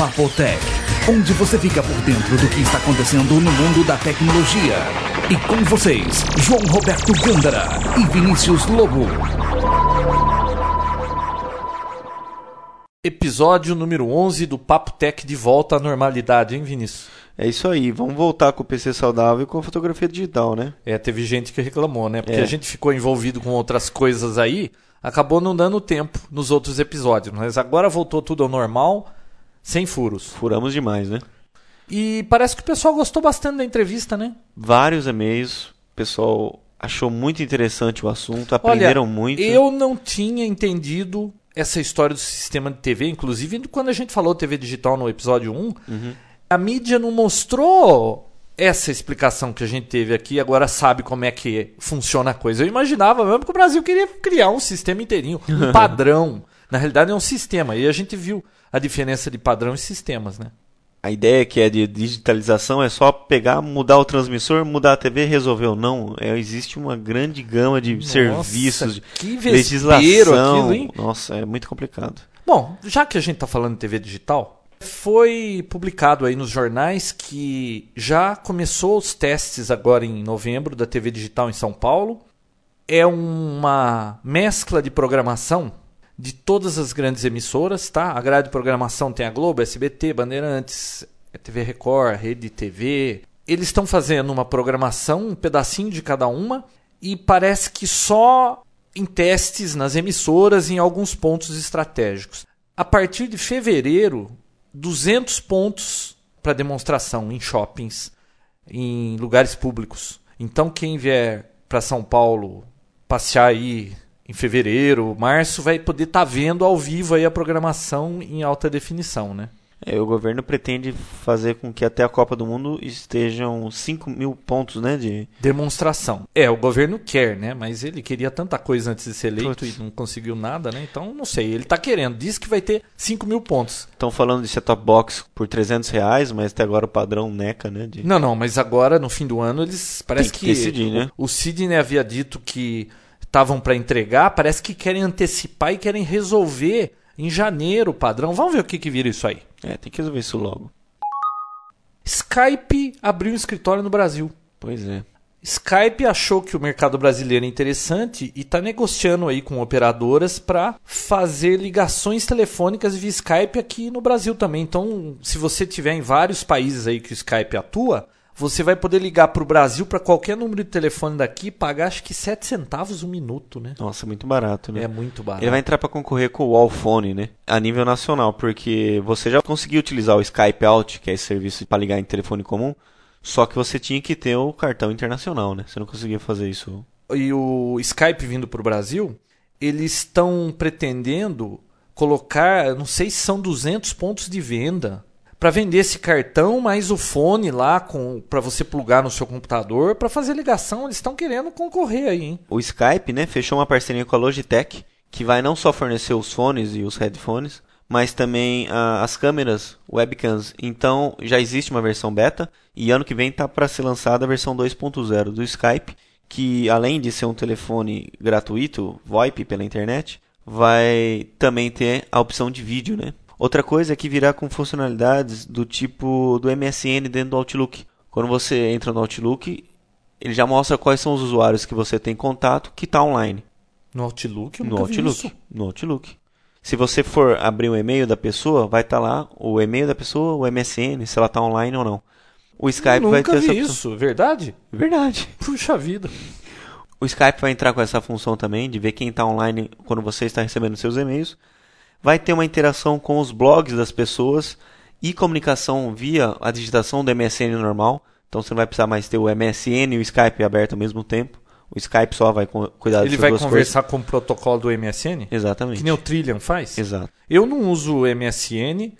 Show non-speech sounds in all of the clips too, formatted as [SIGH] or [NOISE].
Papotec, onde você fica por dentro do que está acontecendo no mundo da tecnologia. E com vocês, João Roberto Gândara e Vinícius Lobo. Episódio número 11 do Papo Tech de volta à normalidade, hein, Vinícius? É isso aí, vamos voltar com o PC saudável e com a fotografia digital, né? É, teve gente que reclamou, né? Porque É. a gente ficou envolvido com outras coisas aí, acabou não dando tempo nos outros episódios. Mas agora voltou tudo ao normal, sem furos. Furamos demais, né? E parece que o pessoal gostou bastante da entrevista, né? Vários e-mails, o pessoal achou muito interessante o assunto, aprenderam muito. Eu não tinha entendido essa história do sistema de TV, inclusive quando a gente falou TV digital no episódio 1, Uhum. a mídia não mostrou essa explicação que a gente teve aqui, agora sabe como é que funciona a coisa. Eu imaginava mesmo que o Brasil queria criar um sistema inteirinho, um [LAUGHS] padrão. Na realidade é um sistema, e a gente viu a diferença de padrão e sistemas, né? A ideia que é de digitalização é só pegar, mudar o transmissor, mudar a TV, resolveu. Não, é, existe uma grande gama de serviços, de que legislação. aquilo, hein? Nossa, é muito complicado. Bom, já que a gente está falando de TV digital, foi publicado aí nos jornais que já começou os testes agora em novembro da TV digital em São Paulo. É uma mescla de programação de todas as grandes emissoras, tá? A grade de programação tem a Globo, SBT, Bandeirantes, TV Record, Rede TV. Eles estão fazendo uma programação, um pedacinho de cada uma, e parece que só em testes nas emissoras em alguns pontos estratégicos. A partir de fevereiro, 200 pontos para demonstração em shoppings, em lugares públicos. Então quem vier para São Paulo passear aí em fevereiro, março, vai poder estar vendo ao vivo aí a programação em alta definição, né? É, o governo pretende fazer com que até a Copa do Mundo estejam 5 mil pontos, né? De... Demonstração. É, o governo quer, né? Mas ele queria tanta coisa antes de ser eleito e não conseguiu nada, né? Então, não sei. Ele está querendo. Diz que vai ter 5 mil pontos. Estão falando de set-top box por 300 reais, mas até agora o padrão NECA, né? De... Não, não, mas agora, no fim do ano, eles. Parece Tem que que. decidir, né? O Sidney havia dito que estavam para entregar, parece que querem antecipar e querem resolver em janeiro o padrão. Vamos ver o que, que vira isso aí. É, tem que resolver isso logo. Skype abriu um escritório no Brasil. Pois é. Skype achou que o mercado brasileiro é interessante e está negociando aí com operadoras para fazer ligações telefônicas via Skype aqui no Brasil também. Então, se você tiver em vários países aí que o Skype atua, você vai poder ligar para o Brasil para qualquer número de telefone daqui e pagar acho que 7 centavos um minuto, né? Nossa, muito barato, né? É muito barato. Ele vai entrar para concorrer com o Wallphone, né? A nível nacional, porque você já conseguiu utilizar o Skype Out, que é esse serviço para ligar em telefone comum, só que você tinha que ter o cartão internacional, né? Você não conseguia fazer isso. e o Skype vindo para o Brasil, eles estão pretendendo colocar, não sei se são 200 pontos de venda para vender esse cartão, mais o fone lá com para você plugar no seu computador para fazer ligação. Eles estão querendo concorrer aí, hein? O Skype, né, fechou uma parceria com a Logitech, que vai não só fornecer os fones e os headphones, mas também ah, as câmeras, webcams. Então já existe uma versão beta e ano que vem está para ser lançada a versão 2.0 do Skype, que além de ser um telefone gratuito, VoIP pela internet, vai também ter a opção de vídeo, né? Outra coisa é que virá com funcionalidades do tipo do MSN dentro do Outlook. Quando você entra no Outlook, ele já mostra quais são os usuários que você tem contato que está online. No Outlook, eu No Outlook. No Outlook. Se você for abrir o e-mail da pessoa, vai estar lá o e-mail da pessoa, o MSN, se ela está online ou não. O Skype vai ter vi essa isso, verdade? Verdade. Puxa vida. O Skype vai entrar com essa função também de ver quem está online quando você está recebendo seus e-mails. Vai ter uma interação com os blogs das pessoas e comunicação via a digitação do MSN normal. Então você não vai precisar mais ter o MSN e o Skype aberto ao mesmo tempo. O Skype só vai cu- cuidar Ele vai conversar com o protocolo do MSN? coisas. Exatamente. Que nem o Trillian faz? Exato. Eu não uso o MSN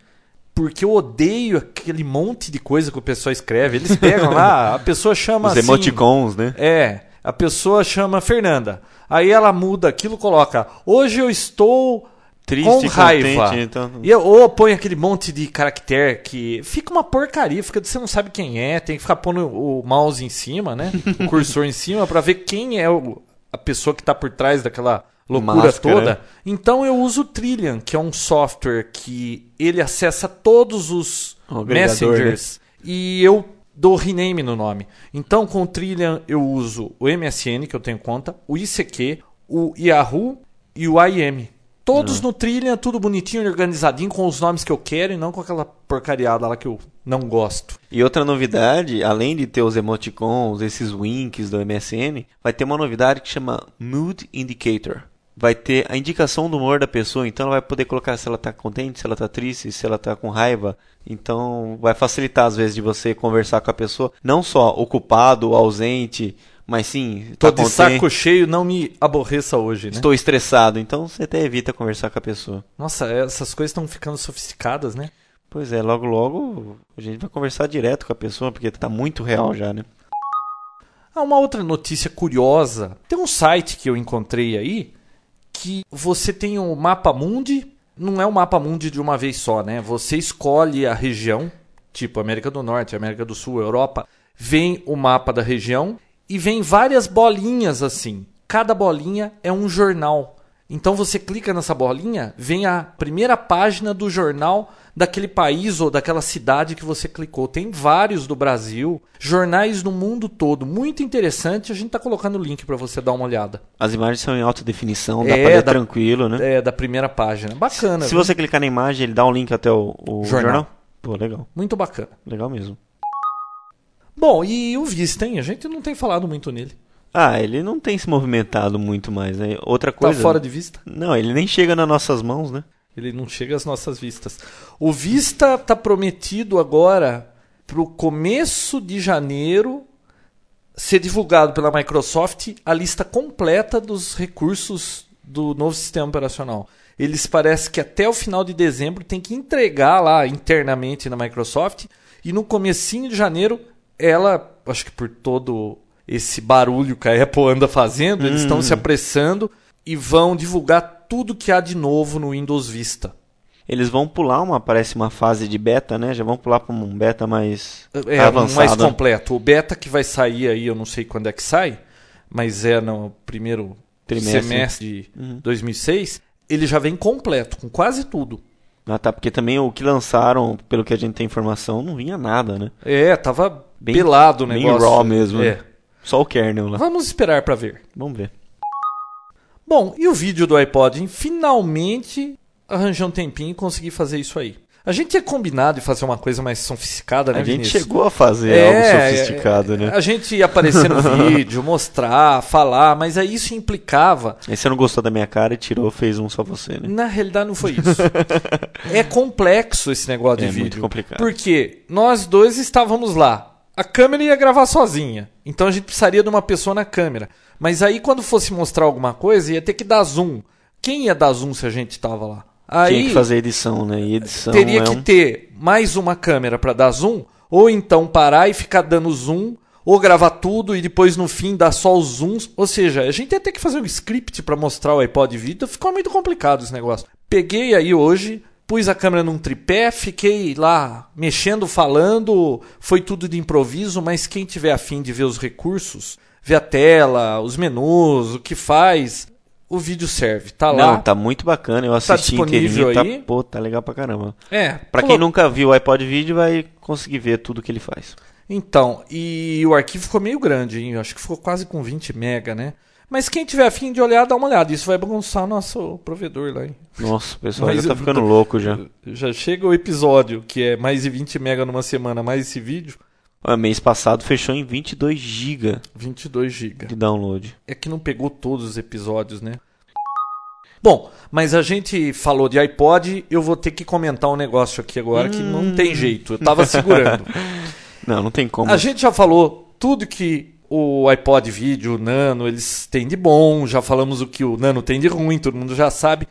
porque eu odeio aquele monte de coisa que o pessoal escreve. Eles pegam lá, a [LAUGHS] pessoa chama Os assim. emoticons, né? É, a pessoa chama Fernanda. Aí ela muda aquilo, coloca: Hoje eu estou Triste, com raiva. contente, então- E eu- ou põe aquele monte de caractere que fica uma porcaria, fica você não sabe quem é, tem que ficar pondo o mouse em cima, né? o [LAUGHS] cursor em cima pra ver quem é o- a pessoa que tá por trás daquela loucura Máscara. toda. Então eu uso o Trillian, que é um software que ele acessa todos os O agregador, messengers e eu dou rename no nome. Então com o Trillian eu uso o MSN, que eu tenho conta, o ICQ, o Yahoo e o IM. Todos no Trillian, tudo bonitinho, organizadinho, com os nomes que eu quero e não com aquela porcariada lá que eu não gosto. E outra novidade, além de ter os emoticons, esses winks do MSN, vai ter uma novidade que chama Mood Indicator. Vai ter a indicação do humor da pessoa, então ela vai poder colocar se ela está contente, se ela está triste, se ela está com raiva. Então vai facilitar às vezes de você conversar com a pessoa, não só ocupado, ausente, mas sim, Tô tá de contente, saco cheio, não me aborreça hoje, né? estou estressado. Então você até evita conversar com a pessoa. Nossa, essas coisas estão ficando sofisticadas, né? Pois é, logo logo a gente vai conversar direto com a pessoa, porque tá muito real já, né? Ah, uma outra notícia curiosa. Tem um site que eu encontrei aí que você tem o mapa mundi. Não é o mapa mundi de uma vez só, né? Você escolhe a região, tipo América do Norte, América do Sul, Europa. Vem o mapa da região e vem várias bolinhas assim. Cada bolinha é um jornal. Então você clica nessa bolinha, vem a primeira página do jornal daquele país ou daquela cidade que você clicou. Tem vários do Brasil, jornais no mundo todo. Muito interessante. A gente está colocando o link para você dar uma olhada. As imagens são em alta definição, dá É, pra ler dá- tranquilo, né? É, da primeira página. Bacana. Se viu? você clicar na imagem, ele dá um link até o, o Jornal. jornal. Pô, legal. Muito bacana. Legal mesmo. Bom, e o Vista, hein? A gente não tem falado muito nele. Ah, ele não tem se movimentado muito mais, né? Outra Tá coisa. fora de vista. Não, ele nem chega nas nossas mãos, né? Ele não chega às nossas vistas. O Vista tá prometido agora pro começo de janeiro ser divulgado pela Microsoft a lista completa dos recursos do novo sistema operacional. Eles parecem que até o final de dezembro tem que entregar lá internamente na Microsoft e no comecinho de janeiro ela, acho que por todo esse barulho que a Apple anda fazendo, eles estão se apressando e vão divulgar tudo que há de novo no Windows Vista. Eles vão pular uma, parece uma fase de beta, né? Já vão pular para um beta mais É, avançado. mais completo. O beta que vai sair aí, eu não sei quando é que sai, mas é no primeiro Trimestre. semestre de 2006, ele já vem completo, com quase tudo. Ah, tá, porque também o que lançaram, pelo que a gente tem informação, não vinha nada, né? É, tava Bem- pelado o bem negócio. raw mesmo, É. né? Só o kernel lá. Vamos esperar para ver. Vamos ver. Bom, e o vídeo do iPod? Finalmente arranjei um tempinho e consegui fazer isso aí. A gente tinha combinado de fazer uma coisa mais sofisticada, né, a gente Vinícius? chegou a fazer É, algo sofisticado, é, né? A gente ia aparecer no [LAUGHS] vídeo, mostrar, falar, mas aí isso implicava. Aí você não gostou da minha cara e tirou, fez um só você, né? Na realidade não foi isso. [LAUGHS] é complexo esse negócio É de vídeo. muito complicado. Porque nós dois estávamos lá. A câmera ia gravar sozinha. Então a gente precisaria de uma pessoa na câmera. Mas aí quando fosse mostrar alguma coisa, ia ter que dar zoom. Quem ia dar zoom se a gente estava lá? Aí Tinha que fazer edição, né? E edição teria é que um... ter mais uma câmera para dar zoom, ou então parar e ficar dando zoom, ou gravar tudo e depois no fim dar só os zooms. Ou seja, a gente ia ter que fazer um script para mostrar o iPod vídeo, ficou muito complicado esse negócio. Peguei aí hoje, pus a câmera num tripé, fiquei lá mexendo, falando, foi tudo de improviso, mas quem tiver afim de ver os recursos, ver a tela, os menus, o que faz, o vídeo serve, tá lá. Não, tá muito bacana. Eu assisti disponível inteirinho, aí? tá, pô, tá legal pra caramba. É, Pra quem nunca viu o iPod Video, vai conseguir ver tudo que ele faz. Então, e o arquivo ficou meio grande, hein? Eu acho que ficou quase com 20 mega, né? Mas quem tiver afim de olhar, dá uma olhada. Isso vai bagunçar o nosso provedor lá, hein? Nossa, o pessoal já tá eu- ficando louco já. Já chega o episódio, que é mais de 20 mega numa semana, mais esse vídeo, Ó, mês passado fechou em 22 GB 22 GB. de download. É que não pegou todos os episódios, né? Bom, mas a gente falou de iPod, eu vou ter que comentar um negócio aqui agora que Hum. não tem jeito. Eu tava segurando. [LAUGHS] Não, não tem como. A gente já falou tudo que o iPod Video, o Nano, eles têm de bom, já falamos o que o Nano tem de ruim, todo mundo já sabe.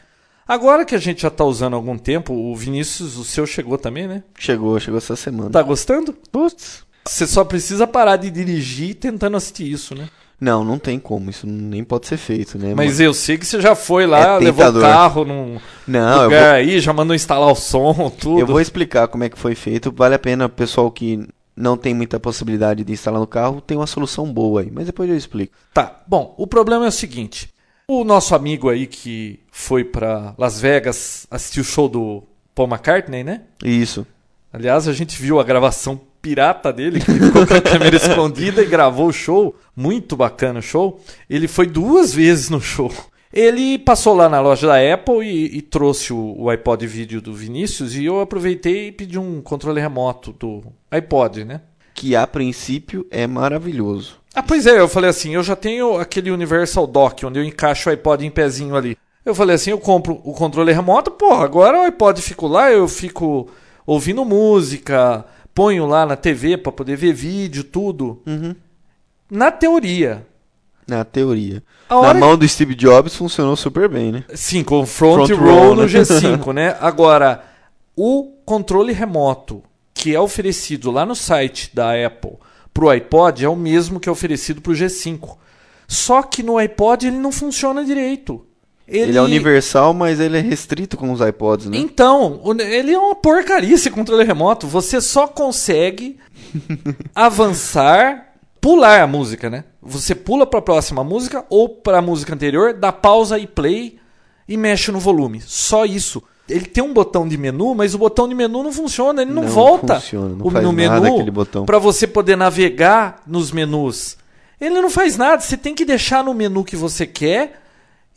Agora que a gente já está usando há algum tempo, o Vinícius, o seu chegou também, né? Chegou, chegou essa semana. Tá gostando? Putz. Você só precisa parar de dirigir tentando assistir isso, né? Não, não tem como. Isso nem pode ser feito, né? Mas eu sei que você já foi lá, É levou o carro num Não, lugar vou, aí, já mandou instalar o som, tudo. eu vou explicar como é que foi feito. Vale a pena o pessoal que não tem muita possibilidade de instalar no carro, tem uma solução boa aí. Mas depois eu explico. Tá, bom, o problema é o seguinte. O nosso amigo aí que foi pra Las Vegas assistir o show do Paul McCartney, né? Isso. Aliás, a gente viu a gravação pirata dele, que ficou com a câmera escondida e gravou o show. Muito bacana o show. Ele foi duas vezes no show. Ele passou lá na loja da Apple e, e trouxe o, o, iPod vídeo do Vinícius e eu aproveitei e pedi um controle remoto do iPod, né? Que a princípio é maravilhoso. Ah, pois é, eu falei assim, eu já tenho aquele Universal Dock, onde eu encaixo o iPod em pezinho ali. Eu falei assim, eu compro o controle remoto, porra, agora o iPod fico lá, eu fico ouvindo música, ponho lá na TV para poder ver vídeo, tudo. Uhum. Na teoria. Na teoria. Na mão do Steve Jobs funcionou super bem, né? Sim, com front, Front row row, no né? G5, [LAUGHS] né? Agora, o controle remoto que é oferecido lá no site da Apple para o iPod é o mesmo que é oferecido para o G5. Só que no iPod ele não funciona direito. Ele... é universal, mas ele é restrito com os iPods, né? Então, ele é uma porcaria esse controle remoto. Você só consegue [LAUGHS] avançar, pular a música, né? Você pula para a próxima música ou para a música anterior, dá pausa e play e mexe no volume. Só isso. Ele tem um botão de menu, mas o botão de menu não funciona, ele não, Não volta funciona, não faz no nada menu aquele botão. para você poder navegar nos menus. Ele não faz nada, você tem que deixar no menu que você quer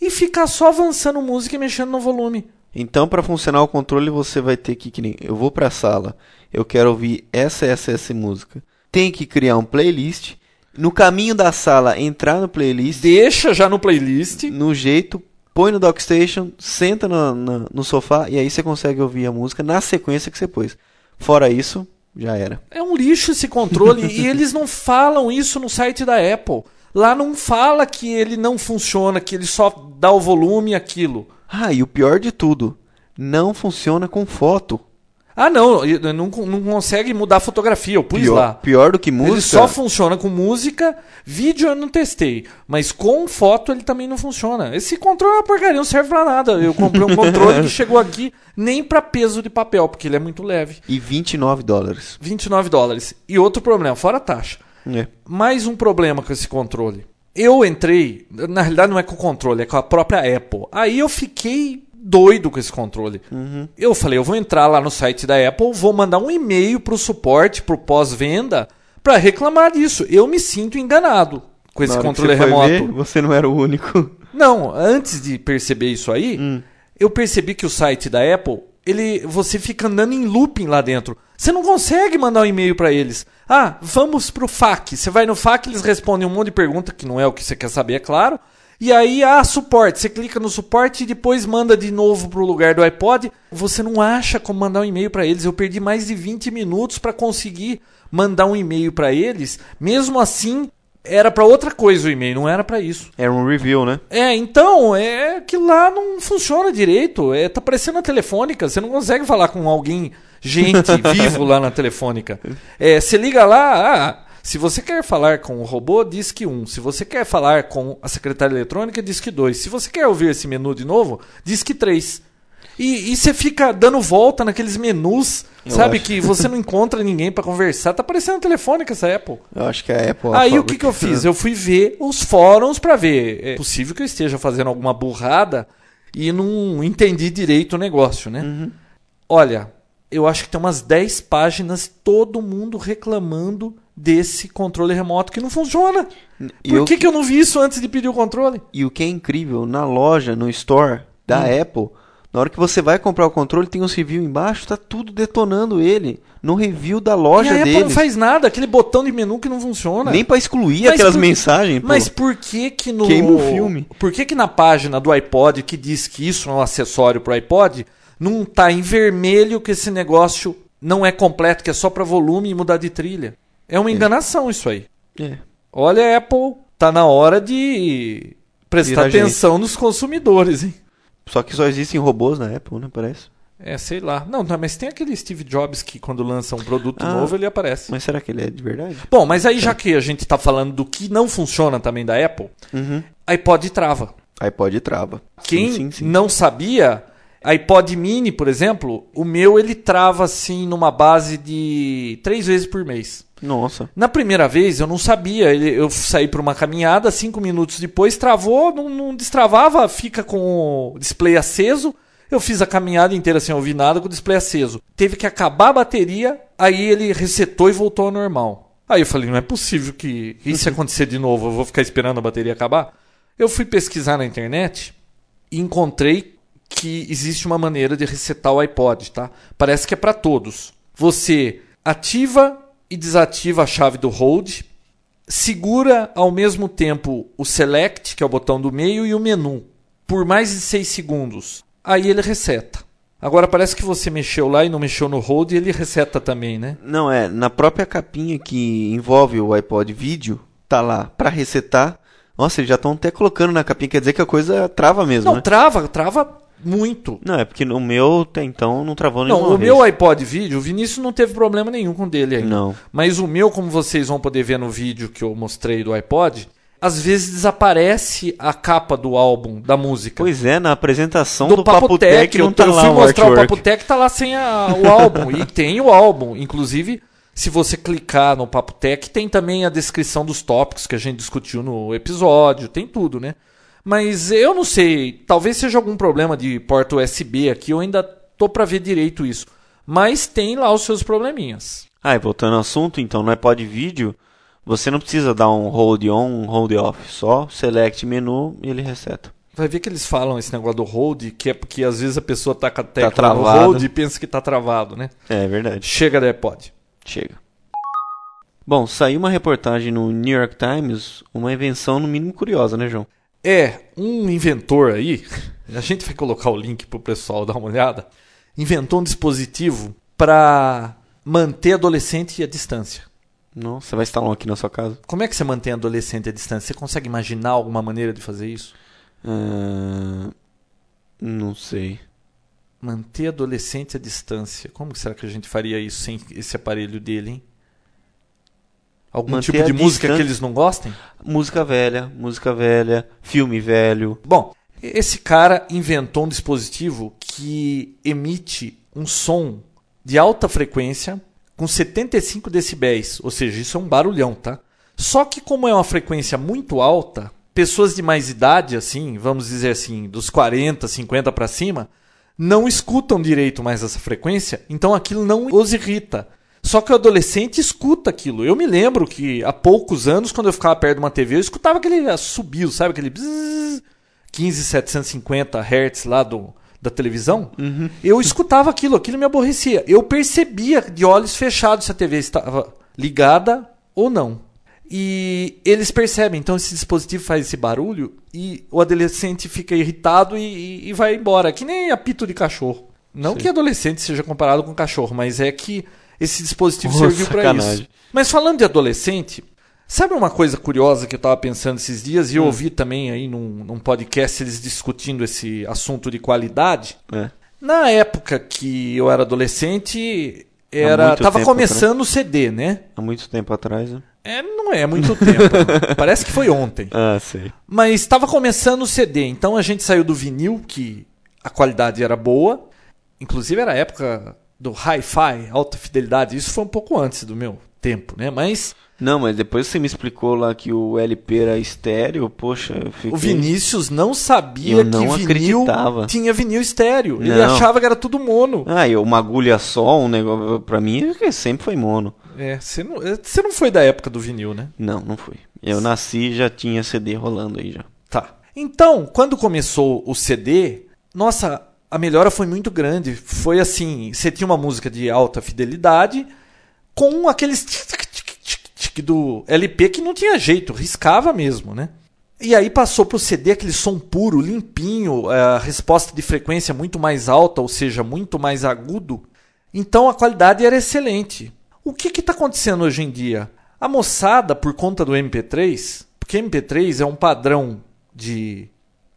e ficar só avançando música e mexendo no volume. Então, para funcionar o controle, você vai ter que, que nem, eu vou para a sala, eu quero ouvir essa, essa, essa música. Tem que criar um playlist. No caminho da sala, entrar no playlist, Deixa já no playlist. no jeito, põe no Dockstation, senta na- na- no sofá e aí você consegue ouvir a música na sequência que você pôs. Fora isso, já era. É um lixo esse controle e eles não falam isso no site da Apple. Lá não fala que ele não funciona, que ele só dá o volume e aquilo. Ah, e o pior de tudo, não funciona com foto. Ah, não, e não, não consegue mudar a fotografia, eu pus Pior, lá. pior do que música. Ele só funciona com música, vídeo eu não testei, mas com foto ele também não funciona. Esse controle é uma porcaria, não serve pra nada. Eu comprei um [LAUGHS] controle que chegou aqui nem pra peso de papel, porque ele é muito leve. E 29 dólares. 29 dólares. E outro problema, fora a taxa. É. mais um problema com esse controle. Eu entrei, na realidade não é com o controle, é com a própria Apple. Aí eu fiquei doido com esse controle. Eu falei, eu vou entrar lá no site da Apple, vou mandar um e-mail pro suporte, pro pós-venda, para reclamar disso. Eu me sinto enganado com esse controle você remoto. ver, você não era o único. Não, antes de perceber isso aí, Hum. eu percebi que o site da Apple, ele, você fica andando em looping lá dentro. Você não consegue mandar um e-mail para eles. Ah, vamos pro FAQ. Você vai no FAQ, eles respondem um monte de pergunta, que não é o que você quer saber, é claro. E aí, ah, suporte. Você clica no suporte e depois manda de novo pro lugar do iPod. Você não acha como mandar um e-mail para eles. Eu perdi mais de 20 minutos para conseguir mandar um e-mail para eles. Mesmo assim, era para outra coisa o e-mail, não era para isso. Era um review, né? É, então, é que lá não funciona direito. É, tá parecendo a telefônica. Você não consegue falar com alguém, gente, [LAUGHS] vivo lá na telefônica. É, você liga lá, ah, se você quer falar com o robô, diz que um. Se você quer falar com a secretária eletrônica, diz que dois. Se você quer ouvir esse menu de novo, diz que três. E, e você fica dando volta naqueles menus, Eu sabe? acho. Que você não encontra [LAUGHS] ninguém para conversar. Tá parecendo a telefônica essa Apple. Eu acho que a Apple. é a Aí o que, que eu fiz? Eu fui ver os fóruns pra ver. É possível que eu esteja fazendo alguma burrada e não entendi direito o negócio, né? Uhum. Olha, eu acho que tem umas 10 páginas todo mundo reclamando desse controle remoto que não funciona. E Por que, que eu não vi isso antes de pedir o controle? E o que é incrível, na loja, no store da Hum. Apple, na hora que você vai comprar o controle, tem uns review embaixo, tá tudo detonando ele. No review da E loja a Apple deles. não faz nada, aquele botão de menu que não funciona. Nem pra excluir Mas aquelas por- mensagens, pô. Mas por que que no Queima o filme. Por que que na página do iPod que diz que isso é um acessório pro iPod, não tá em vermelho que esse negócio não é completo, que é só para volume e mudar de trilha? É uma enganação isso aí. É. Olha, Apple, tá na hora de prestar gente. atenção nos consumidores, hein? Só que só existem robôs na Apple, né? Parece. É, sei lá. Não, não, mas tem aquele Steve Jobs que quando lança um produto Ah. novo ele aparece. Mas será que ele é de verdade? Bom, mas aí já que a gente tá falando do que não funciona também da Apple, Uhum. iPod trava. iPod trava. Quem Sim, sim, sim. não sabia, iPod Mini, por exemplo, o meu ele trava assim numa base de três vezes por mês. Nossa. Na primeira vez eu não sabia, eu saí para uma caminhada, cinco minutos depois travou, não, não destravava, fica com o display aceso. Eu fiz a caminhada inteira sem ouvir nada com o display aceso. Teve que acabar a bateria, aí ele resetou e voltou ao normal. Aí eu falei, não é possível que isso [LAUGHS] acontecer de novo, eu vou ficar esperando a bateria acabar. Eu fui pesquisar na internet e encontrei que existe uma maneira de resetar o iPod, tá? Parece que é para todos. Você ativa e desativa a chave do hold, segura ao mesmo tempo o select, que é o botão do meio, e o menu por mais de 6 segundos. Aí ele reseta. Agora parece que você mexeu lá e não mexeu no hold e ele reseta também, né? Não, é, na própria capinha que envolve o iPod vídeo, tá lá, pra resetar. Nossa, eles já estão até colocando na capinha, quer dizer que a coisa trava mesmo, Não, né? trava, trava muito. Não, é porque no meu até então não travou Não, nenhuma o vez. meu iPod vídeo, o Vinícius não teve problema nenhum com dele ainda. Não. Mas o meu, como vocês vão poder ver no vídeo que eu mostrei do iPod, às vezes desaparece a capa do álbum, da música. Pois é, na apresentação do, do, Papo Papo Tech, Tech eu, não tá eu lá fui o mostrar o artwork. Papo Tech, tá lá sem a- o álbum. e [LAUGHS] tem o álbum. Inclusive, se você clicar no Papo Tech, tem também a descrição dos tópicos que a gente discutiu no episódio, tem tudo, né? Mas eu não sei, talvez seja algum problema de porta USB aqui, eu ainda tô pra ver direito isso. Mas tem lá os seus probleminhas. Ah, e voltando ao assunto, então, no iPod vídeo, você não precisa dar um hold on, um hold off. Só select menu e ele reseta. Vai ver que eles falam esse negócio do hold, que é porque às vezes a pessoa tá com a tecla no travado. hold e pensa que tá travado, né? É verdade. Chega do iPod. Chega. Bom, saiu uma reportagem no New York Times, uma invenção no mínimo curiosa, né, João? É, um inventor aí, [LAUGHS] a gente vai colocar o link pro pessoal dar uma olhada, inventou um dispositivo para manter adolescente à distância. Nossa, você vai instalar um aqui na sua casa? Como é que você mantém adolescente à distância? Você consegue imaginar alguma maneira de fazer isso? Ah, não sei. Manter adolescente à distância. Como será que a gente faria isso sem esse aparelho dele, hein? Algum tipo de música que eles não gostem? Música velha, música velha, filme velho. Bom, esse cara inventou um dispositivo que emite um som de alta frequência com 75 decibéis, ou seja, isso é um barulhão, tá? Só que como é uma frequência muito alta, pessoas de mais idade, assim, vamos dizer assim, dos 40, 50 para cima, não escutam direito mais essa frequência, então aquilo não os irrita. Só que o adolescente escuta aquilo. Eu me lembro que há poucos anos, quando eu ficava perto de uma TV, eu escutava aquele assobio, sabe? Aquele bzzz, 15750 Hz lá do, da televisão. Eu escutava aquilo, aquilo me aborrecia. Eu percebia de olhos fechados se a TV estava ligada ou não. E eles percebem, então esse dispositivo faz esse barulho e o adolescente fica irritado e, e- e vai embora. Que nem apito de cachorro. Não Sim. que adolescente seja comparado com cachorro, mas é que esse dispositivo Oh, serviu para isso. Mas falando de adolescente, sabe uma coisa curiosa que eu estava pensando esses dias Hum. e eu ouvi também aí num, num podcast eles discutindo esse assunto de qualidade? É. Na época que eu era adolescente, era tava começando o CD, né? Há muito tempo atrás, né? É, não é muito tempo. [LAUGHS] Parece que foi ontem. Ah, sei. Mas estava começando o CD, então a gente saiu do vinil, que a qualidade era boa. Inclusive era a época do hi-fi, alta fidelidade. Isso foi um pouco antes do meu tempo, né? Mas Não, mas depois você me explicou lá que o LP era estéreo, poxa, eu fiquei... o Vinícius não sabia Eu não que vinil acreditava. tinha vinil estéreo. Ele Não. achava que era tudo mono. Ah, e uma agulha só, um negócio... Pra mim, é sempre foi mono. É, você não, você não foi da época do vinil, né? Não, não foi. Eu nasci e já tinha CD rolando aí já. Tá. Então, quando começou o CD, nossa, a melhora foi muito grande. Foi assim, você tinha uma música de alta fidelidade com aqueles tic, tic, tic, do LP que não tinha jeito, riscava mesmo, né? E aí passou pro CD aquele som puro, limpinho, eh, a resposta de frequência muito mais alta, ou seja, muito mais agudo. Então a qualidade era excelente. O que está acontecendo hoje em dia? A moçada, por conta do MP3, porque MP3 é um padrão de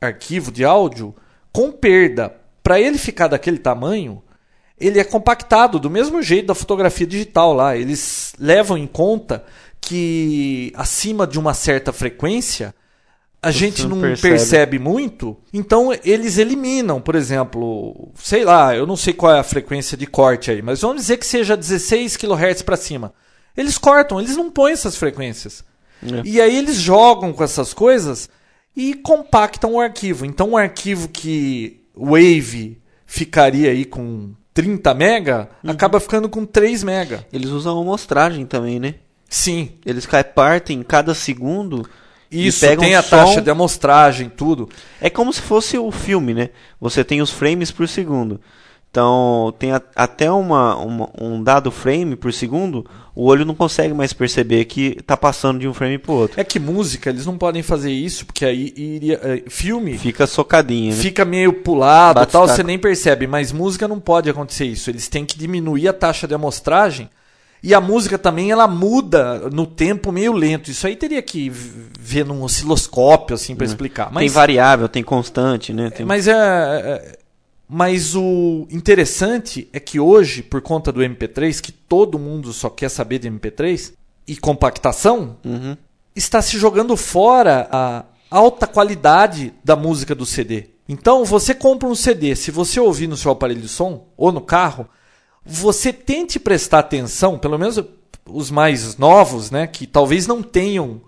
arquivo de áudio com perda. Para ele ficar daquele tamanho, ele é compactado do mesmo jeito da fotografia digital lá. Eles levam em conta que acima de uma certa frequência a gente não não percebe. percebe. muito, então eles eliminam, por exemplo, sei lá, eu não sei qual é a frequência de corte aí, mas vamos dizer que seja 16 kHz para cima. Eles cortam, eles não põem essas frequências. É. E aí eles jogam com essas coisas e compactam o arquivo. Então um arquivo que Wave ficaria aí com 30 mega, Uhum. acaba ficando com 3 mega. Eles usam amostragem também, né? Sim, Eles partem cada segundo e isso pegam tem a som. taxa de amostragem, tudo. É como se fosse o filme, né? Você tem os frames por segundo. Então, tem a- até uma, uma- um dado frame por segundo, o olho não consegue mais perceber que tá passando de um frame pro outro. É que música, eles não podem fazer isso, porque aí iria. eh, Filme Fica socadinho, né? fica meio pulado Bate tal, taco. você nem percebe. Mas música não pode acontecer isso. Eles têm que diminuir a taxa de amostragem. E a música também ela muda no tempo meio lento. Isso aí teria que ver num osciloscópio assim para explicar. Tem Mas variável, tem constante, né? Tem... mas é, é- mas o interessante é que hoje, por conta do MP3, que todo mundo só quer saber de MP3 e compactação, Uhum. está se jogando fora a alta qualidade da música do CD. Então, você compra um CD, se você ouvir no seu aparelho de som ou no carro, você tente prestar atenção, pelo menos os mais novos, né, que talvez não tenham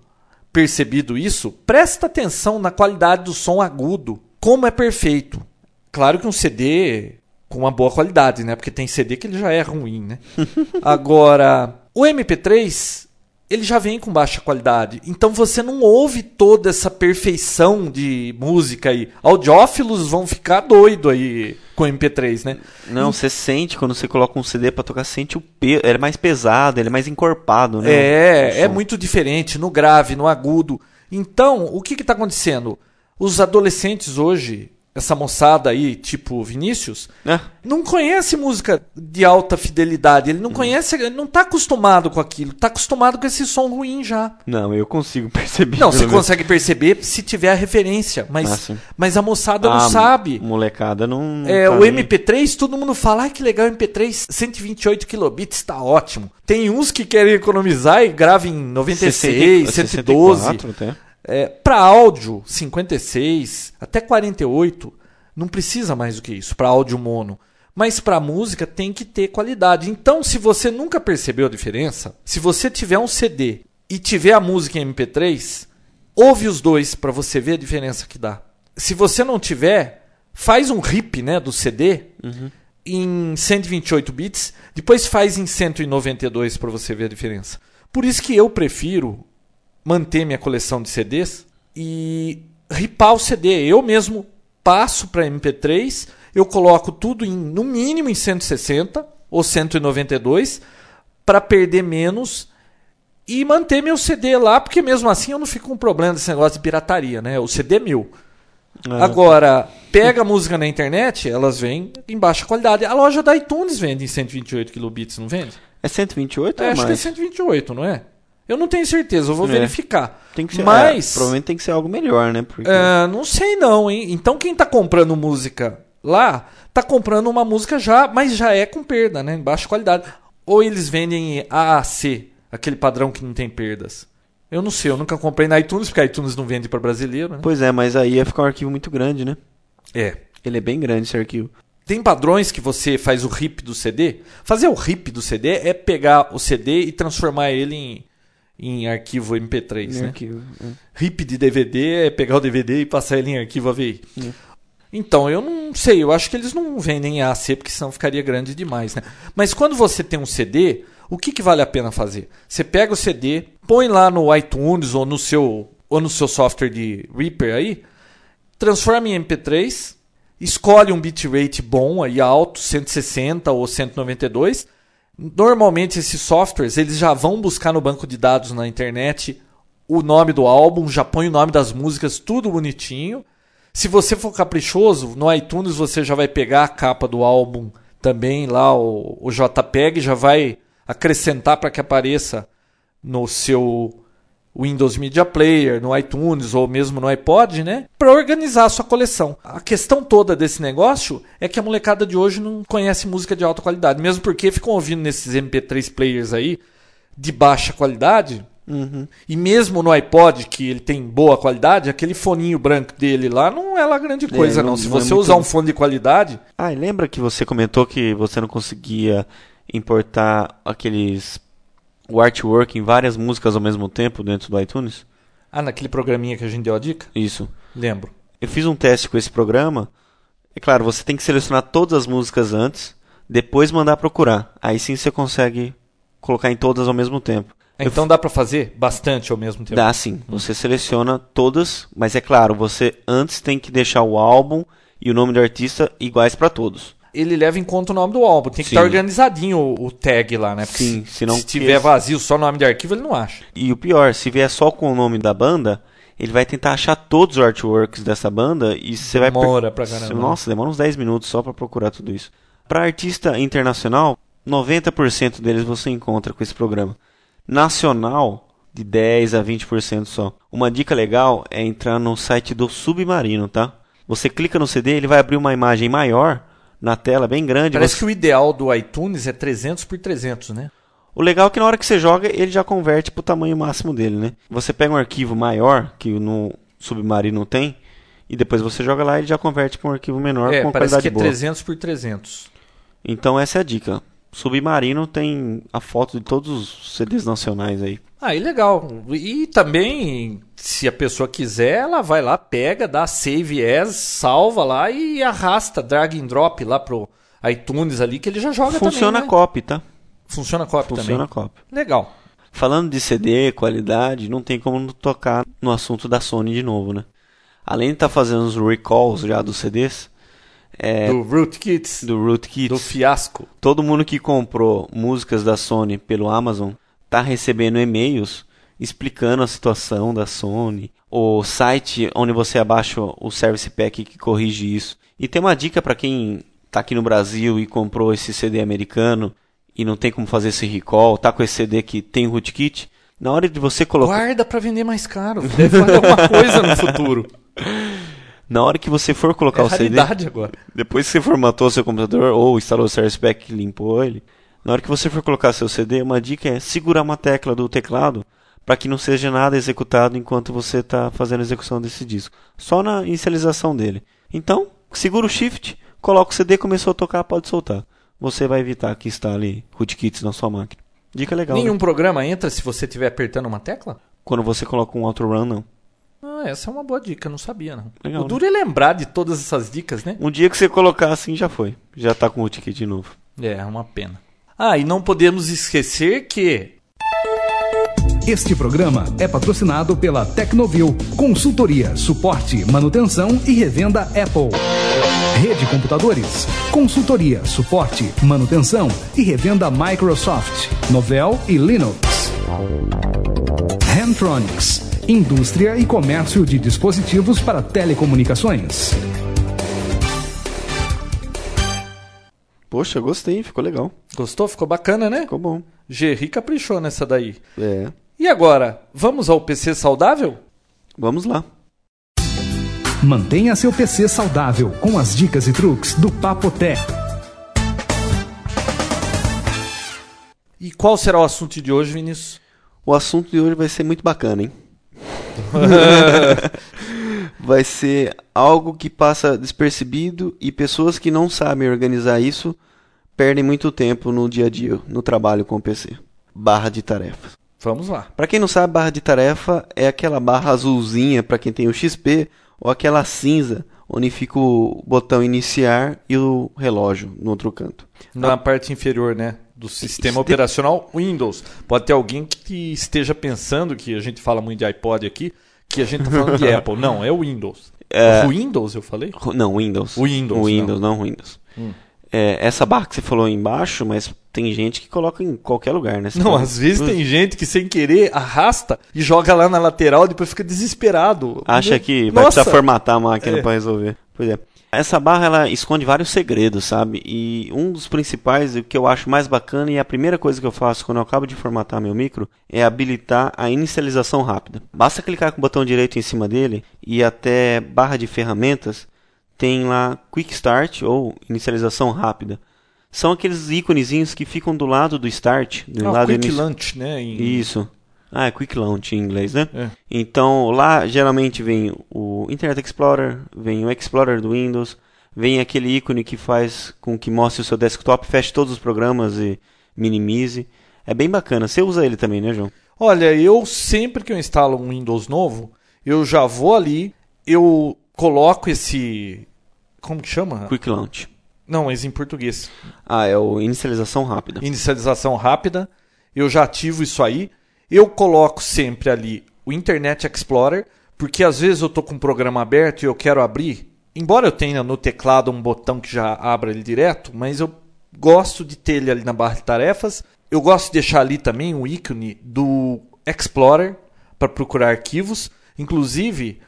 percebido isso, presta atenção na qualidade do som agudo, como é perfeito. Claro que um CD com uma boa qualidade, né? Porque tem CD que ele já é ruim, né? [LAUGHS] Agora, o MP3 ele já vem com baixa qualidade. Então você não ouve toda essa perfeição de música aí. Audiófilos vão ficar doido aí com o MP3, né? Não, você sente quando você coloca um CD pra tocar, sente o peso. Ele é mais pesado, ele é mais encorpado, né? É, é muito diferente no grave, no agudo. Então, o que está acontecendo? Os adolescentes hoje, essa moçada aí, tipo Vinícius, É. não conhece música de alta fidelidade. Ele não conhece, ele não está acostumado com aquilo. Está acostumado com esse som ruim já. Não, eu consigo [LAUGHS] perceber. Não, você menos. consegue perceber se tiver a referência, mas, Ah, mas a moçada Ah, não sabe. Molecada não. É, tá o nem- MP3, todo mundo fala, ah, que legal, MP3, 128 kilobits, tá ótimo. Tem uns que querem economizar e gravam em 96, 112. 64 até. É, para áudio, 56, até 48, não precisa mais do que isso, para áudio mono. Mas para música tem que ter qualidade. Então, se você nunca percebeu a diferença, se você tiver um CD e tiver a música em MP3, ouve os dois para você ver a diferença que dá. Se você não tiver, faz um rip né, do CD em 128 bits, depois faz em 192 para você ver a diferença. Por isso que eu prefiro manter minha coleção de CDs e ripar o CD. Eu mesmo passo para MP3, eu coloco tudo em no mínimo em 160 ou 192 para perder menos e manter meu CD lá, porque mesmo assim eu não fico com problema desse negócio de pirataria, né? O CD é meu. Ah, Agora, pega a música na internet, elas vêm em baixa qualidade. A loja da iTunes vende em 128 kilobits, não vende? É 128 É, ou acho que é mais? 128, não é? Eu não tenho certeza, eu vou É. verificar. Tem que ser, Mas, é, provavelmente tem que ser algo melhor, né? Porque é, não sei não, hein? Então quem tá comprando música lá, tá comprando uma música já, mas já é com perda, né? Em baixa qualidade. Ou eles vendem AAC, aquele padrão que não tem perdas. Eu não sei, eu nunca comprei na iTunes, porque a iTunes não vende para brasileiro, né? Pois é, mas aí ia ficar um arquivo muito grande, né? É. Ele é bem grande esse arquivo. Tem padrões que você faz o RIP do CD. Fazer o RIP do CD é pegar o CD e transformar ele em, em arquivo MP3, Em né? arquivo. é. RIP de DVD é pegar o DVD e passar ele em arquivo AVI. É. Então, eu não sei, eu acho que eles não vendem em AAC, porque senão ficaria grande demais, né? Mas quando você tem um CD, o que, que vale a pena fazer? Você pega o CD, põe lá no iTunes ou no seu, ou no seu software de Reaper aí, transforma em MP3, escolhe um bitrate bom aí alto, 160 ou 192. Normalmente esses softwares, eles já vão buscar no banco de dados na internet o nome do álbum, já põe o nome das músicas, tudo bonitinho. Se você for caprichoso, no iTunes você já vai pegar a capa do álbum também, lá o, o JPEG, já vai acrescentar para que apareça no seu Windows Media Player, no iTunes ou mesmo no iPod, né? Para organizar a sua coleção. A questão toda desse negócio é que a molecada de hoje não conhece música de alta qualidade, mesmo porque ficam ouvindo nesses MP3 players aí de baixa qualidade. Uhum. E mesmo no iPod, que ele tem boa qualidade, aquele foninho branco dele lá não é lá grande coisa, não- não. Se não é você muito- usar um fone de qualidade, Ah, e lembra que você comentou que você não conseguia importar aqueles o artwork em várias músicas ao mesmo tempo dentro do iTunes? Ah, naquele programinha que a gente deu a dica? Isso. Lembro. Eu fiz um teste com esse programa. É claro, você tem que selecionar todas as músicas antes, depois mandar procurar. Aí sim você consegue colocar em todas ao mesmo tempo. Então dá pra fazer bastante ao mesmo tempo? Dá sim. Você seleciona todas, mas é claro, você antes tem que deixar o álbum e o nome do artista iguais para todos. Ele leva em conta o nome do álbum. Tem que Sim. estar organizadinho o, o tag lá, né? Porque Sim, se, senão se tiver esse- vazio só o nome de arquivo, ele não acha. E o pior, se vier só com o nome da banda, ele vai tentar achar todos os artworks dessa banda e você vai Demora pra caramba. Nossa, demora uns 10 minutos só pra procurar tudo isso. Pra artista internacional, 90% deles você encontra com esse programa. Nacional, de 10 a 20% só. Uma dica legal é entrar no site do Submarino, tá? Você clica no CD, ele vai abrir uma imagem maior na tela, bem grande. Parece Você- que o ideal do iTunes é 300 por 300, né? O legal é que na hora que você joga, ele já converte pro tamanho máximo dele, né? Você pega um arquivo maior, que no Submarino tem, e depois você joga lá e ele já converte para um arquivo menor é, com parece qualidade que é boa. 300 por 300. Então essa é a dica. Submarino tem a foto de todos os CDs nacionais aí. Aí legal. E também, se a pessoa quiser, ela vai lá, pega, dá save as, salva lá e arrasta drag and drop lá pro iTunes ali, que ele já joga Funciona também. né? copy, tá? Funciona copy Funciona também. copy. Legal. Falando de CD, qualidade, não tem como não tocar no assunto da Sony de novo, né? Além de estar fazendo os recalls já dos CDs, é, Do Rootkits, do, do Rootkits, fiasco. todo mundo que comprou músicas da Sony pelo Amazon tá recebendo e-mails explicando a situação da Sony, o site onde você abaixa o Service Pack que corrige isso. E tem uma dica para quem tá aqui no Brasil e comprou esse CD americano e não tem como fazer esse recall, tá com esse CD que tem rootkit, na hora de você colocar Guarda pra vender mais caro. [LAUGHS] Deve valer alguma coisa no futuro. [LAUGHS] na hora que você for colocar É o CD, agora. Depois que você formatou seu computador ou instalou o Service Pack e limpou ele, na hora que você for colocar seu CD, uma dica é segurar uma tecla do teclado para que não seja nada executado enquanto você está fazendo a execução desse disco. Só na inicialização dele. Então, segura o Shift, coloca o CD, começou a tocar, pode soltar. Você vai evitar que instale rootkits na sua máquina. Dica legal. Nenhum né? programa entra se você estiver apertando uma tecla? Quando você coloca um autorun, não. Ah, essa é uma boa dica, não sabia não. Legal, o duro é lembrar de todas essas dicas, né? Um dia que você colocar assim, já foi. Já está com o rootkit de novo. É, é uma pena. Ah, e não podemos esquecer que Este programa é patrocinado pela Tecnovil, consultoria, suporte, manutenção e revenda Apple. Rede Computadores, consultoria, suporte, manutenção e revenda Microsoft, Novell e Linux. Handtronics, indústria e comércio de dispositivos para telecomunicações. Poxa, gostei, ficou legal. gostou, ficou bacana, né? Ficou bom. Gerry caprichou nessa daí. É. E agora, vamos ao PC saudável? Vamos lá. Mantenha seu PC saudável com as dicas e truques do Papotec. E qual será o assunto de hoje, Vinícius? O assunto de hoje vai ser muito bacana, hein? [LAUGHS] vai ser algo que passa despercebido e pessoas que não sabem organizar isso perdem muito tempo no dia a dia, no trabalho com o PC. Barra de tarefas. Vamos lá. Para quem não sabe, barra de tarefa é aquela barra azulzinha para quem tem o XP ou aquela cinza onde fica o botão iniciar e o relógio no outro canto. Na parte inferior, né? Do sistema operacional Windows. Pode ter alguém que esteja pensando que a gente fala muito de iPod aqui, que a gente tá falando de [LAUGHS] Apple. Não, é o Windows. É. O Windows, eu falei? Não, Windows. Windows, O Windows, não, Windows. Hum. É, essa barra que você falou aí embaixo, mas tem gente que coloca em qualquer lugar, né? Você Não, às vezes tem gente que sem querer arrasta e joga lá na lateral e depois fica desesperado. Acha que vai Nossa! precisar formatar a máquina É. para resolver. Pois é. Essa barra ela esconde vários segredos, sabe? E um dos principais, o que eu acho mais bacana e a primeira coisa que eu faço quando eu acabo de formatar meu micro é habilitar a inicialização rápida. Basta clicar com o botão direito em cima dele e até barra de ferramentas tem lá Quick Start ou inicialização rápida. São aqueles íconezinhos que ficam do lado do Start, do Ah, lado Quick inici- Launch, né? em- Isso. Ah, é Quick Launch em inglês, né? É. Então lá geralmente vem o Internet Explorer, vem o Explorer do Windows, vem aquele ícone que faz com que mostre o seu desktop, feche todos os programas e minimize. É bem bacana. Você usa ele também, né, João? Olha, eu sempre que eu instalo um Windows novo, eu já vou ali, eu coloco esse. Como que chama? Quick Launch. Não, mas em português. Ah, é o inicialização rápida. Inicialização rápida. Eu já ativo isso aí. Eu coloco sempre ali o Internet Explorer, porque às vezes eu tô com um programa aberto e eu quero abrir. Embora eu tenha no teclado um botão que já abra ele direto, mas eu gosto de ter ele ali na barra de tarefas. Eu gosto de deixar ali também o ícone do Explorer para procurar arquivos. Inclusive,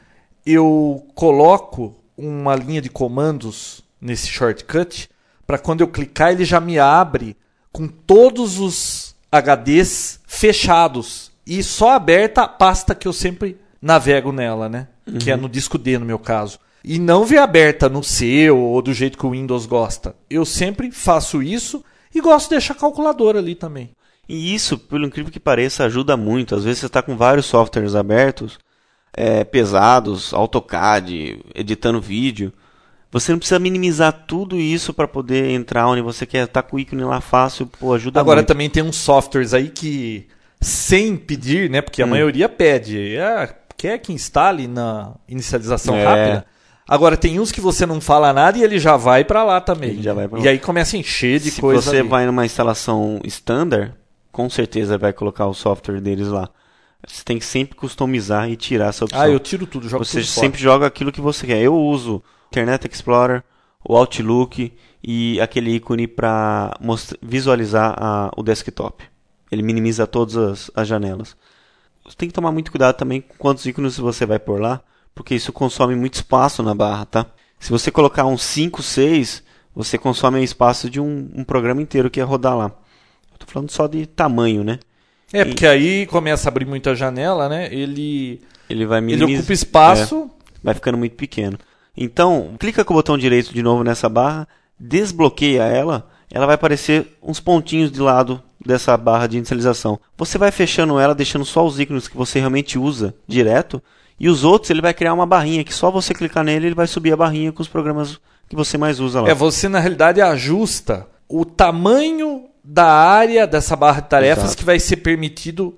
eu coloco uma linha de comandos nesse shortcut para quando eu clicar ele já me abre com todos os HDs fechados e só aberta a pasta que eu sempre navego nela, né? Uhum. Que é no disco D no meu caso. E não ver aberta no seu ou do jeito que o Windows gosta. Eu sempre faço isso e gosto de deixar a calculadora ali também. E isso, pelo incrível que pareça, ajuda muito. Às vezes você está com vários softwares abertos, é, pesados, AutoCAD, editando vídeo. Você não precisa minimizar tudo isso para poder entrar onde você quer. Tá com o ícone lá fácil, pô, ajuda Agora muito. também tem uns softwares aí que, sem pedir, né? Porque a hum. maioria pede. É, quer que instale na inicialização é. rápida. Agora tem uns que você não fala nada e ele já vai para lá também. Ele já vai pra lá. E aí começa a encher de Se coisa. Se você ali. vai numa instalação standard, com certeza vai colocar o software deles lá. Você tem que sempre customizar e tirar essa opção. Ah, eu tiro tudo, jogo Você tudo sempre fora. joga aquilo que você quer. Eu uso Internet Explorer, o Outlook e aquele ícone para visualizar a, o desktop. Ele minimiza todas as, as, janelas. Você tem que tomar muito cuidado também com quantos ícones você vai por lá, porque isso consome muito espaço na barra, tá? Se você colocar uns 5, 6, você consome o espaço de um, um programa inteiro que ia rodar lá. Estou falando só de tamanho, né? É, porque aí começa a abrir muita janela, né? Ele, ele vai minimizar. Ele ocupa espaço. É, vai ficando muito pequeno. Então, clica com o botão direito de novo nessa barra, desbloqueia ela, ela vai aparecer uns pontinhos de lado dessa barra de inicialização. Você vai fechando ela, deixando só os ícones que você realmente usa direto, e os outros ele vai criar uma barrinha que só você clicar nele ele vai subir a barrinha com os programas que você mais usa lá. É, você na realidade ajusta o tamanho da área dessa barra de tarefas Exato. que vai ser permitido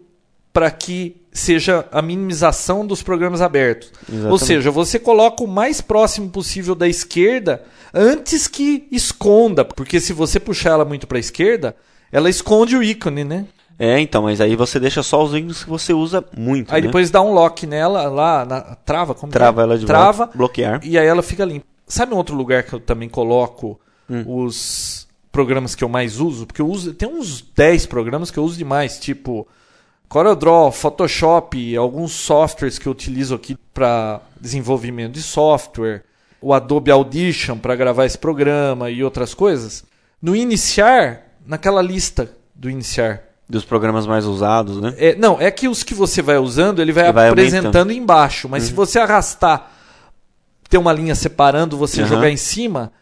para que seja a minimização dos programas abertos. Exatamente. Ou seja, você coloca o mais próximo possível da esquerda antes que esconda, porque se você puxar ela muito para a esquerda, ela esconde o ícone, né? É, então, mas aí você deixa só os ícones que você usa muito. Aí né? depois dá um lock nela, lá, na, trava, como Trava é? ela de Trava, volta, bloquear. E aí ela fica limpa. Sabe um outro lugar que eu também coloco hum. os programas que eu mais uso? Porque eu uso, tem uns 10 programas que eu uso demais, tipo CorelDRAW, Photoshop, alguns softwares que eu utilizo aqui para desenvolvimento de software, o Adobe Audition para gravar esse programa e outras coisas. No iniciar, naquela lista do iniciar. Dos programas mais usados, né? É, não, é que os que você vai usando, ele vai, vai apresentando aumentando. embaixo. Mas uhum. se você arrastar, ter uma linha separando, você uhum. jogar em cima,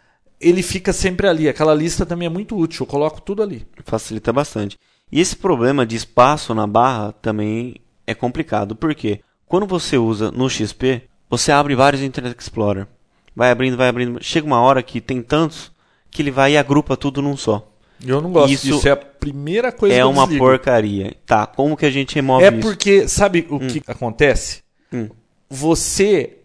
ele fica sempre ali. Aquela lista também é muito útil. Eu coloco tudo ali. Facilita bastante. E esse problema de espaço na barra também é complicado. Por quê? Quando você usa no XP, você abre vários Internet Explorer. Vai abrindo, vai abrindo. Chega uma hora que tem tantos que ele vai e agrupa tudo num só. Eu não gosto Isso disso. É a primeira coisa é que eu É uma desligo. porcaria. Tá, como que a gente remove é isso? É porque, sabe o hum. que acontece? Hum. Você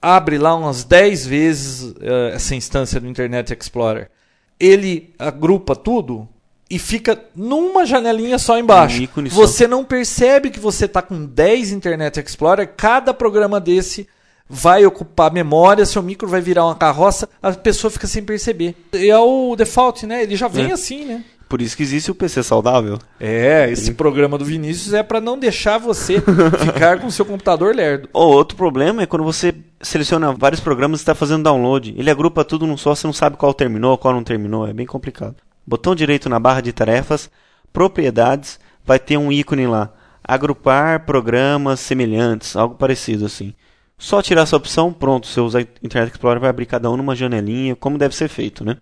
abre lá umas 10 vezes uh, essa instância do Internet Explorer. Ele agrupa tudo e fica numa janelinha só embaixo. Um você não percebe que você está com 10 Internet Explorer, cada programa desse vai ocupar memória, seu micro vai virar uma carroça, a pessoa fica sem perceber. E é o default, né? Ele já vem é. assim, né? Por isso que existe o PC saudável. É, esse programa do Vinícius é para não deixar você [LAUGHS] ficar com o seu computador lerdo. Ou outro problema é quando você seleciona vários programas e está fazendo download. Ele agrupa tudo num só, você não sabe qual terminou, qual não terminou. É bem complicado. Botão direito na barra de tarefas, propriedades, vai ter um ícone lá. Agrupar programas semelhantes, algo parecido assim. Só tirar essa opção, pronto, você usa Internet Explorer, vai abrir cada um numa janelinha, como deve ser feito, né?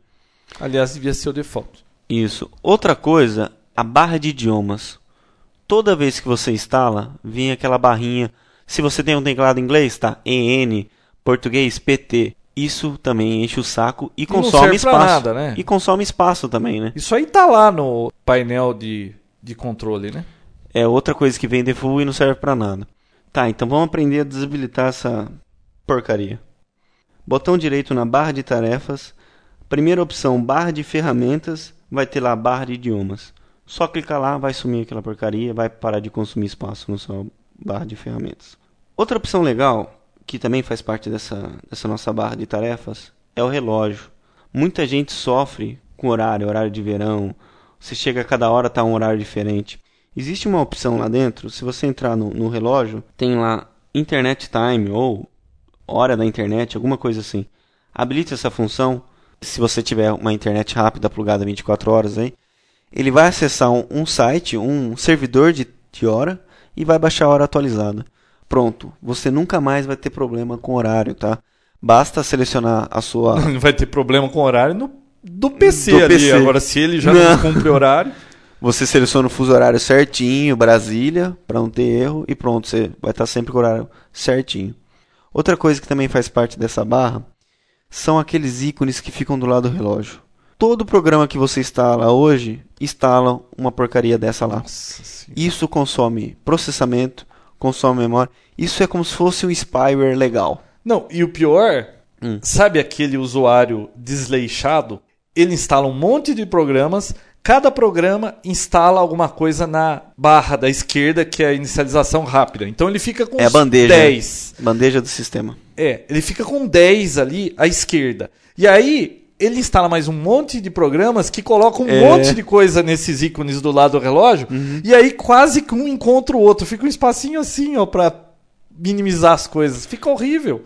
Aliás, devia ser o default. Isso. Outra coisa, a barra de idiomas. Toda vez que você instala, vem aquela barrinha. Se você tem um teclado em inglês, tá? EN, português, PT isso também enche o saco e, e consome espaço. Nada, né? E consome espaço também, né? Isso aí tá lá no painel de de controle, né? É outra coisa que vem default e não serve pra nada. Tá, então vamos aprender a desabilitar essa porcaria. Botão direito na barra de tarefas. Primeira opção, barra de ferramentas. Vai ter lá barra de idiomas. Só clicar lá, vai sumir aquela porcaria, vai parar de consumir espaço no seu barra de ferramentas. Outra opção legal, que também faz parte dessa, dessa nossa barra de tarefas, é o relógio. Muita gente sofre com horário, horário de verão. Você chega a cada hora tá um horário diferente. Existe uma opção lá dentro, se você entrar no, no relógio, tem lá Internet Time ou hora da internet, alguma coisa assim. Habilite essa função. Se você tiver uma internet rápida plugada 24 horas aí, ele vai acessar um, um site, um servidor de, de hora e vai baixar a hora atualizada. Pronto, você nunca mais vai ter problema com horário, tá? Basta selecionar a sua. Não [LAUGHS] vai ter problema com horário no, do PC Do ali. PC. Agora, se ele já não, Não. cumpre horário. [LAUGHS] Você seleciona o fuso horário certinho, Brasília, para não ter erro, e pronto, você vai estar sempre com o horário certinho. Outra coisa que também faz parte dessa barra são aqueles ícones que ficam do lado do relógio. Todo programa que você instala hoje instala uma porcaria dessa lá. Nossa. Isso consome processamento, consome memória. Isso é como se fosse um spyware legal. Não, e o pior, Hum. sabe aquele usuário desleixado? Ele instala um monte de programas, cada programa instala alguma coisa na barra da esquerda, que é a inicialização rápida. Então ele fica com É a bandeja. 10. Bandeja do sistema. É, ele fica com 10 ali à esquerda. E aí ele instala mais um monte de programas que colocam um É. monte de coisa nesses ícones do lado do relógio. E aí quase que um encontra o outro. Fica um espacinho assim, ó, pra minimizar as coisas. Fica horrível.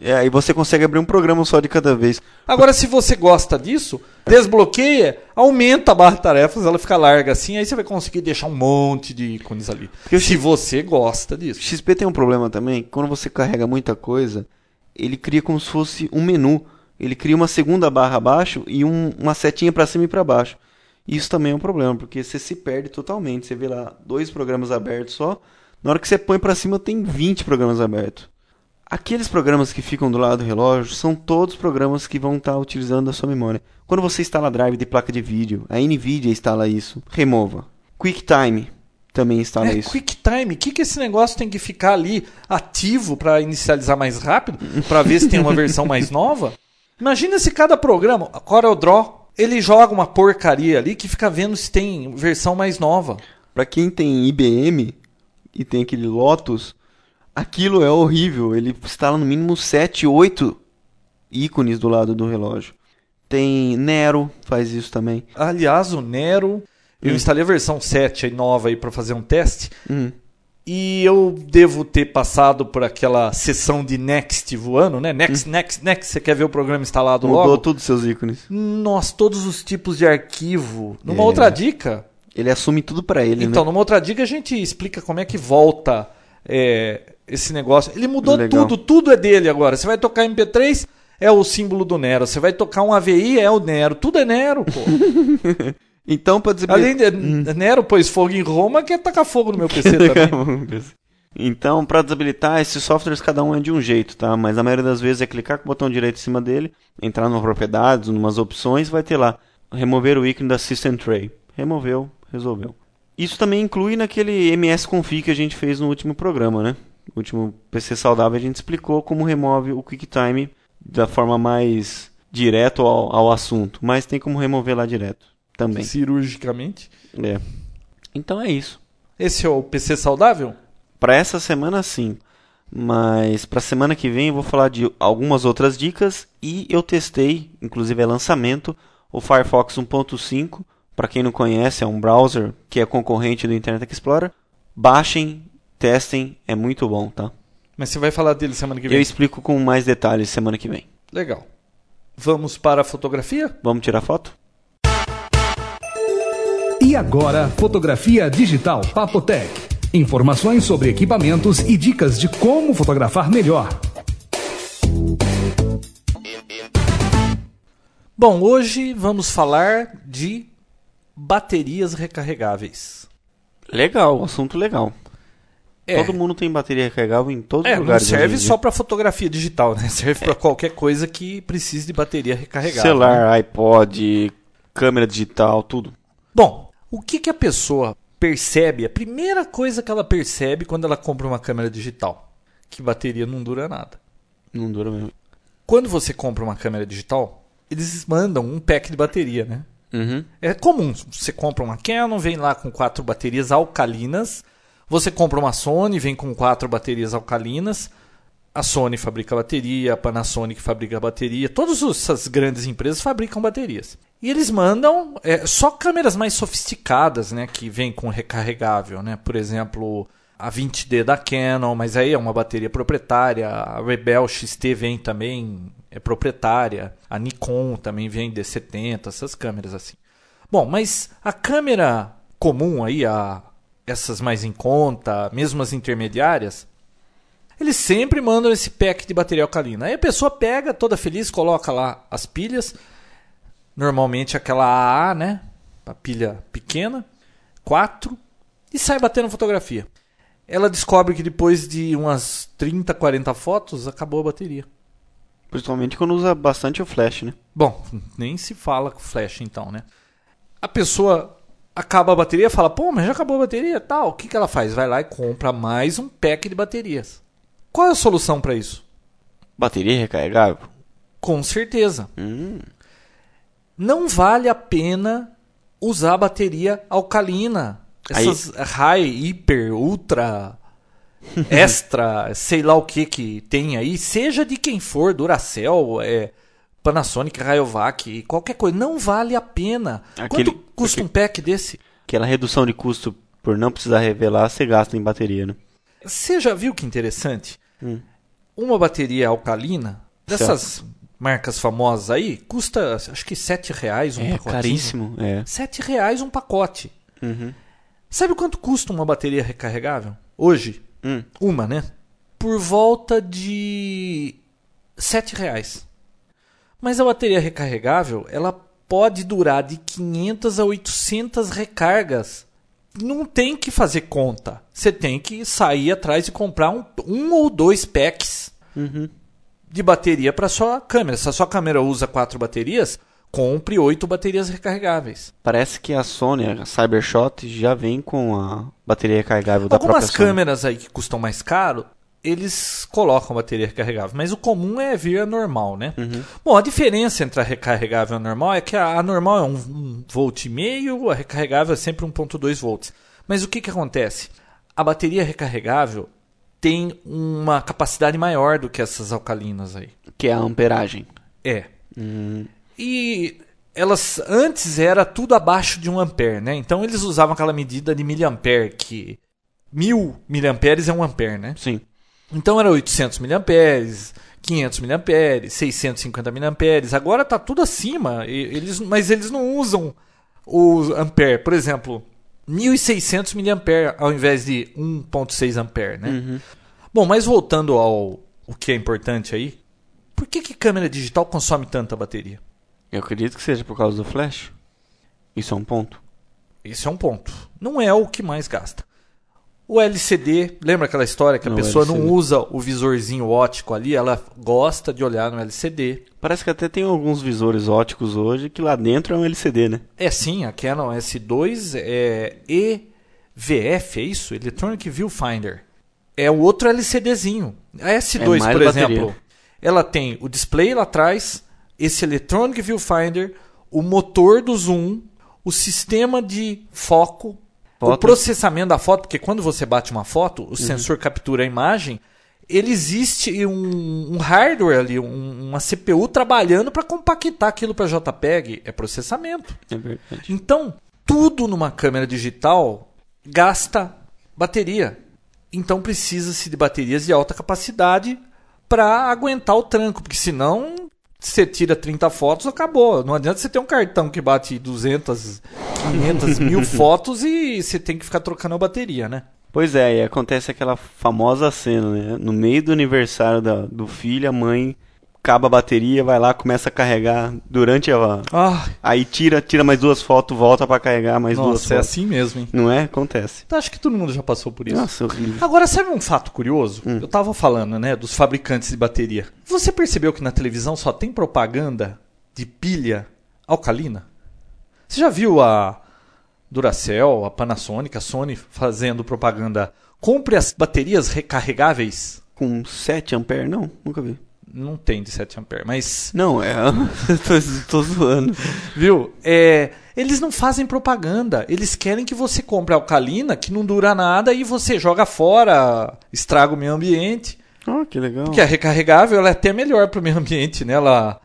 É, aí você consegue abrir um programa só de cada vez. Agora, se você gosta disso, desbloqueia, aumenta a barra de tarefas, ela fica larga assim, aí você vai conseguir deixar um monte de ícones ali. Porque se você gosta disso. XP tem um problema também, quando você carrega muita coisa, ele cria como se fosse um menu. Ele cria uma segunda barra abaixo e um- uma setinha para cima e para baixo. Isso também é um problema, porque você se perde totalmente. Você vê lá dois programas abertos só, na hora que você põe para cima tem 20 programas abertos. Aqueles programas que ficam do lado do relógio são todos programas que vão estar utilizando a sua memória. Quando você instala drive de placa de vídeo, a Nvidia instala isso. Remova. QuickTime também instala É, isso. QuickTime, o que, que esse negócio tem que ficar ali ativo para inicializar mais rápido? Para ver se tem uma versão mais nova? Imagina se cada programa, a CorelDRAW, ele joga uma porcaria ali que fica vendo se tem versão mais nova. Pra quem tem IBM e tem aquele Lotus, aquilo é horrível. Ele instala no mínimo 7, 8 ícones do lado do relógio. Tem Nero, faz isso também. Aliás, o Nero, eu Hum. instalei a versão 7 aí, nova aí para fazer um teste. Hum. E eu devo ter passado por aquela sessão de Next voando, né? Next, next, next. Você quer ver o programa instalado Mudou logo? todos os seus ícones. Nossa, todos os tipos de arquivo. Numa É. outra dica. Ele assume tudo pra ele, Então, né? numa outra dica a gente explica como é que volta é, esse negócio. Ele mudou Legal. tudo, tudo é dele agora. Você vai tocar MP3, é o símbolo do Nero. Você vai tocar um AVI, é o Nero. Tudo é Nero, pô. [LAUGHS] Então, pra dizer... Além de Nero pôs fogo em Roma, quer tacar fogo no meu PC [LAUGHS] também. Então, para desabilitar, esses softwares cada um é de um jeito, tá? Mas a maioria das vezes é clicar com o botão direito em cima dele, entrar nas propriedades, numas opções, vai ter lá remover o ícone da System Tray. Removeu, resolveu. Isso também inclui naquele MS-config que a gente fez no último programa, né? No último PC saudável a gente explicou como remove o QuickTime da forma mais direto ao, ao assunto, mas tem como remover lá direto também. Cirurgicamente. É. Então é isso. Esse é o PC saudável? Para essa semana sim. Mas para semana que vem eu vou falar de algumas outras dicas e eu testei, inclusive é lançamento, o Firefox 1.5. Para quem não conhece, é um browser que é concorrente do Internet Explorer. Baixem, testem, é muito bom, tá? Mas você vai falar dele semana que Eu vem. explico com mais detalhes semana que vem. Legal. Vamos para a fotografia? Vamos tirar foto? E agora, fotografia digital Papotec. Informações sobre equipamentos e dicas de como fotografar melhor. Bom, hoje vamos falar de baterias recarregáveis. Legal, assunto legal. É, Todo mundo tem bateria recarregável em todos é os não lugares. serve em dia. só para fotografia digital, né? [LAUGHS] Serve para qualquer coisa que precise de bateria recarregável. né? Celular, iPod, câmera digital, tudo. Bom, o que, que a pessoa percebe, a primeira coisa que ela percebe quando ela compra uma câmera digital, que bateria não dura nada. Não dura mesmo. Quando você compra uma câmera digital, eles mandam um pack de bateria, né? Uhum. É comum, você compra uma Canon, vem lá com quatro baterias alcalinas. Você compra uma Sony, vem com quatro baterias alcalinas. A Sony fabrica bateria, a Panasonic fabrica bateria. Todas essas grandes empresas fabricam baterias. E eles mandam é, só câmeras mais sofisticadas, né? Que vem com recarregável, né? Por exemplo, a 20D da Canon, mas aí é uma bateria proprietária. A Rebel XT vem também, é proprietária. A Nikon também vem D70, essas câmeras assim. Bom, mas a câmera comum aí, a, essas mais em conta, mesmo as intermediárias, eles sempre mandam esse pack de bateria alcalina. Aí a pessoa pega, toda feliz, coloca lá as pilhas. Normalmente aquela AA, né? A pilha pequena, 4, e sai batendo fotografia. Ela descobre que depois de umas 30, 40 fotos, acabou a bateria. Principalmente quando usa bastante o flash, né? Bom, nem se fala com flash então, né? A pessoa acaba a bateria, fala, pô, mas já acabou a bateria tal. O que, que ela faz? Vai lá e compra mais um pack de baterias. Qual é a solução para isso? Bateria recarregável? Com certeza. Hum. Não vale a pena usar bateria alcalina. Essas high, hiper, ultra, [LAUGHS] extra, sei lá o que que tem aí, seja de quem for, Duracell, é, Panasonic, Rayovac, qualquer coisa, não vale a pena. Aquele- Quanto custa um pack desse? Aquela redução de custo por não precisar revelar, você gasta em bateria, né? Você já viu que interessante? Hum. Uma bateria alcalina, dessas marcas famosas aí, custa acho que 7 reais um é pacotinho. caríssimo. É. 7 reais um pacote. Uhum. Sabe quanto custa uma bateria recarregável? Hoje, Hum. uma, né? Por volta de 7 reais. Mas a bateria recarregável, ela pode durar de 500 a 800 recargas. Não tem que fazer conta. Você tem que sair atrás e comprar um, um ou dois packs Uhum. De bateria para sua câmera. Se a sua câmera usa quatro baterias, compre oito baterias recarregáveis. Parece que a Sony, a Cybershot, já vem com a bateria recarregável da Algumas própria Sony. câmeras aí que custam mais caro, eles colocam bateria recarregável, mas o comum é vir a normal, né? Uhum. Bom, a diferença entre a recarregável e a normal é que a, a normal é um, um volt e meio, a recarregável é sempre 1.2 volts. Mas o que que acontece? A bateria recarregável tem uma capacidade maior do que essas alcalinas aí. Que é a amperagem. É. Hum. E elas antes era tudo abaixo de 1 ampere, né? Então eles usavam aquela medida de miliampere que 1000 miliamperes é 1 ampere, né? Sim. Então era 800 miliamperes, 500 miliamperes, 650 miliamperes. Agora tá tudo acima, eles, mas eles não usam o ampere. Por exemplo, 1600 miliampere ao invés de 1.6 ampere, né? Uhum. Bom, mas voltando ao o que é importante aí, por que que câmera digital consome tanta bateria? Eu acredito que seja por causa do flash. Isso é um ponto. Esse é um ponto. Não é o que mais gasta. O LCD, lembra aquela história que a Não, pessoa LCD. não usa o visorzinho ótico ali, ela gosta de olhar no LCD. Parece que até tem alguns visores óticos hoje que lá dentro é um LCD, né? É sim, a Canon S2 é EVF, é isso? Electronic Viewfinder. É o outro LCDzinho. A S2, É por bateria. exemplo, ela tem o display lá atrás, esse Electronic Viewfinder, o motor do zoom, o sistema de foco, o Foto. processamento da foto, porque quando você bate uma foto, Uhum. o sensor captura a imagem, ele existe um, um hardware ali, um- uma CPU trabalhando para compactar aquilo para JPEG, é processamento. É verdade. Então, tudo numa câmera digital gasta bateria. Então precisa-se de baterias de alta capacidade para aguentar o tranco, porque senão você tira 30 fotos, acabou. Não adianta você ter um cartão que bate 200, 500 [LAUGHS] mil fotos e você tem que ficar trocando a bateria, né? Pois é, e acontece aquela famosa cena, né? No meio do aniversário da- do filho, a mãe acaba a bateria, vai lá, começa a carregar durante a. Ah, Aí tira, tira mais duas fotos, volta pra carregar mais duas nossa, é fotos. assim mesmo, hein? Não é? Acontece. Então, Acho que todo mundo já passou por isso. Nossa, horrível. Agora, sabe um fato curioso? Eu tava falando, né, dos fabricantes de bateria. Você percebeu que na televisão só tem propaganda de pilha alcalina? Você já viu a Duracell, a Panasonic, a Sony fazendo propaganda. Compre as baterias recarregáveis. Com 7 amperes? Não, nunca vi. Não tem de 7 amperes, mas. Não, é. tô, [LAUGHS] tô zoando. Viu? É, eles não fazem propaganda. Eles querem que você compre alcalina, que não dura nada, e você joga fora, estraga o meio ambiente. Ah, que legal. Porque a recarregável ela é até melhor para o meio ambiente, né? Ela,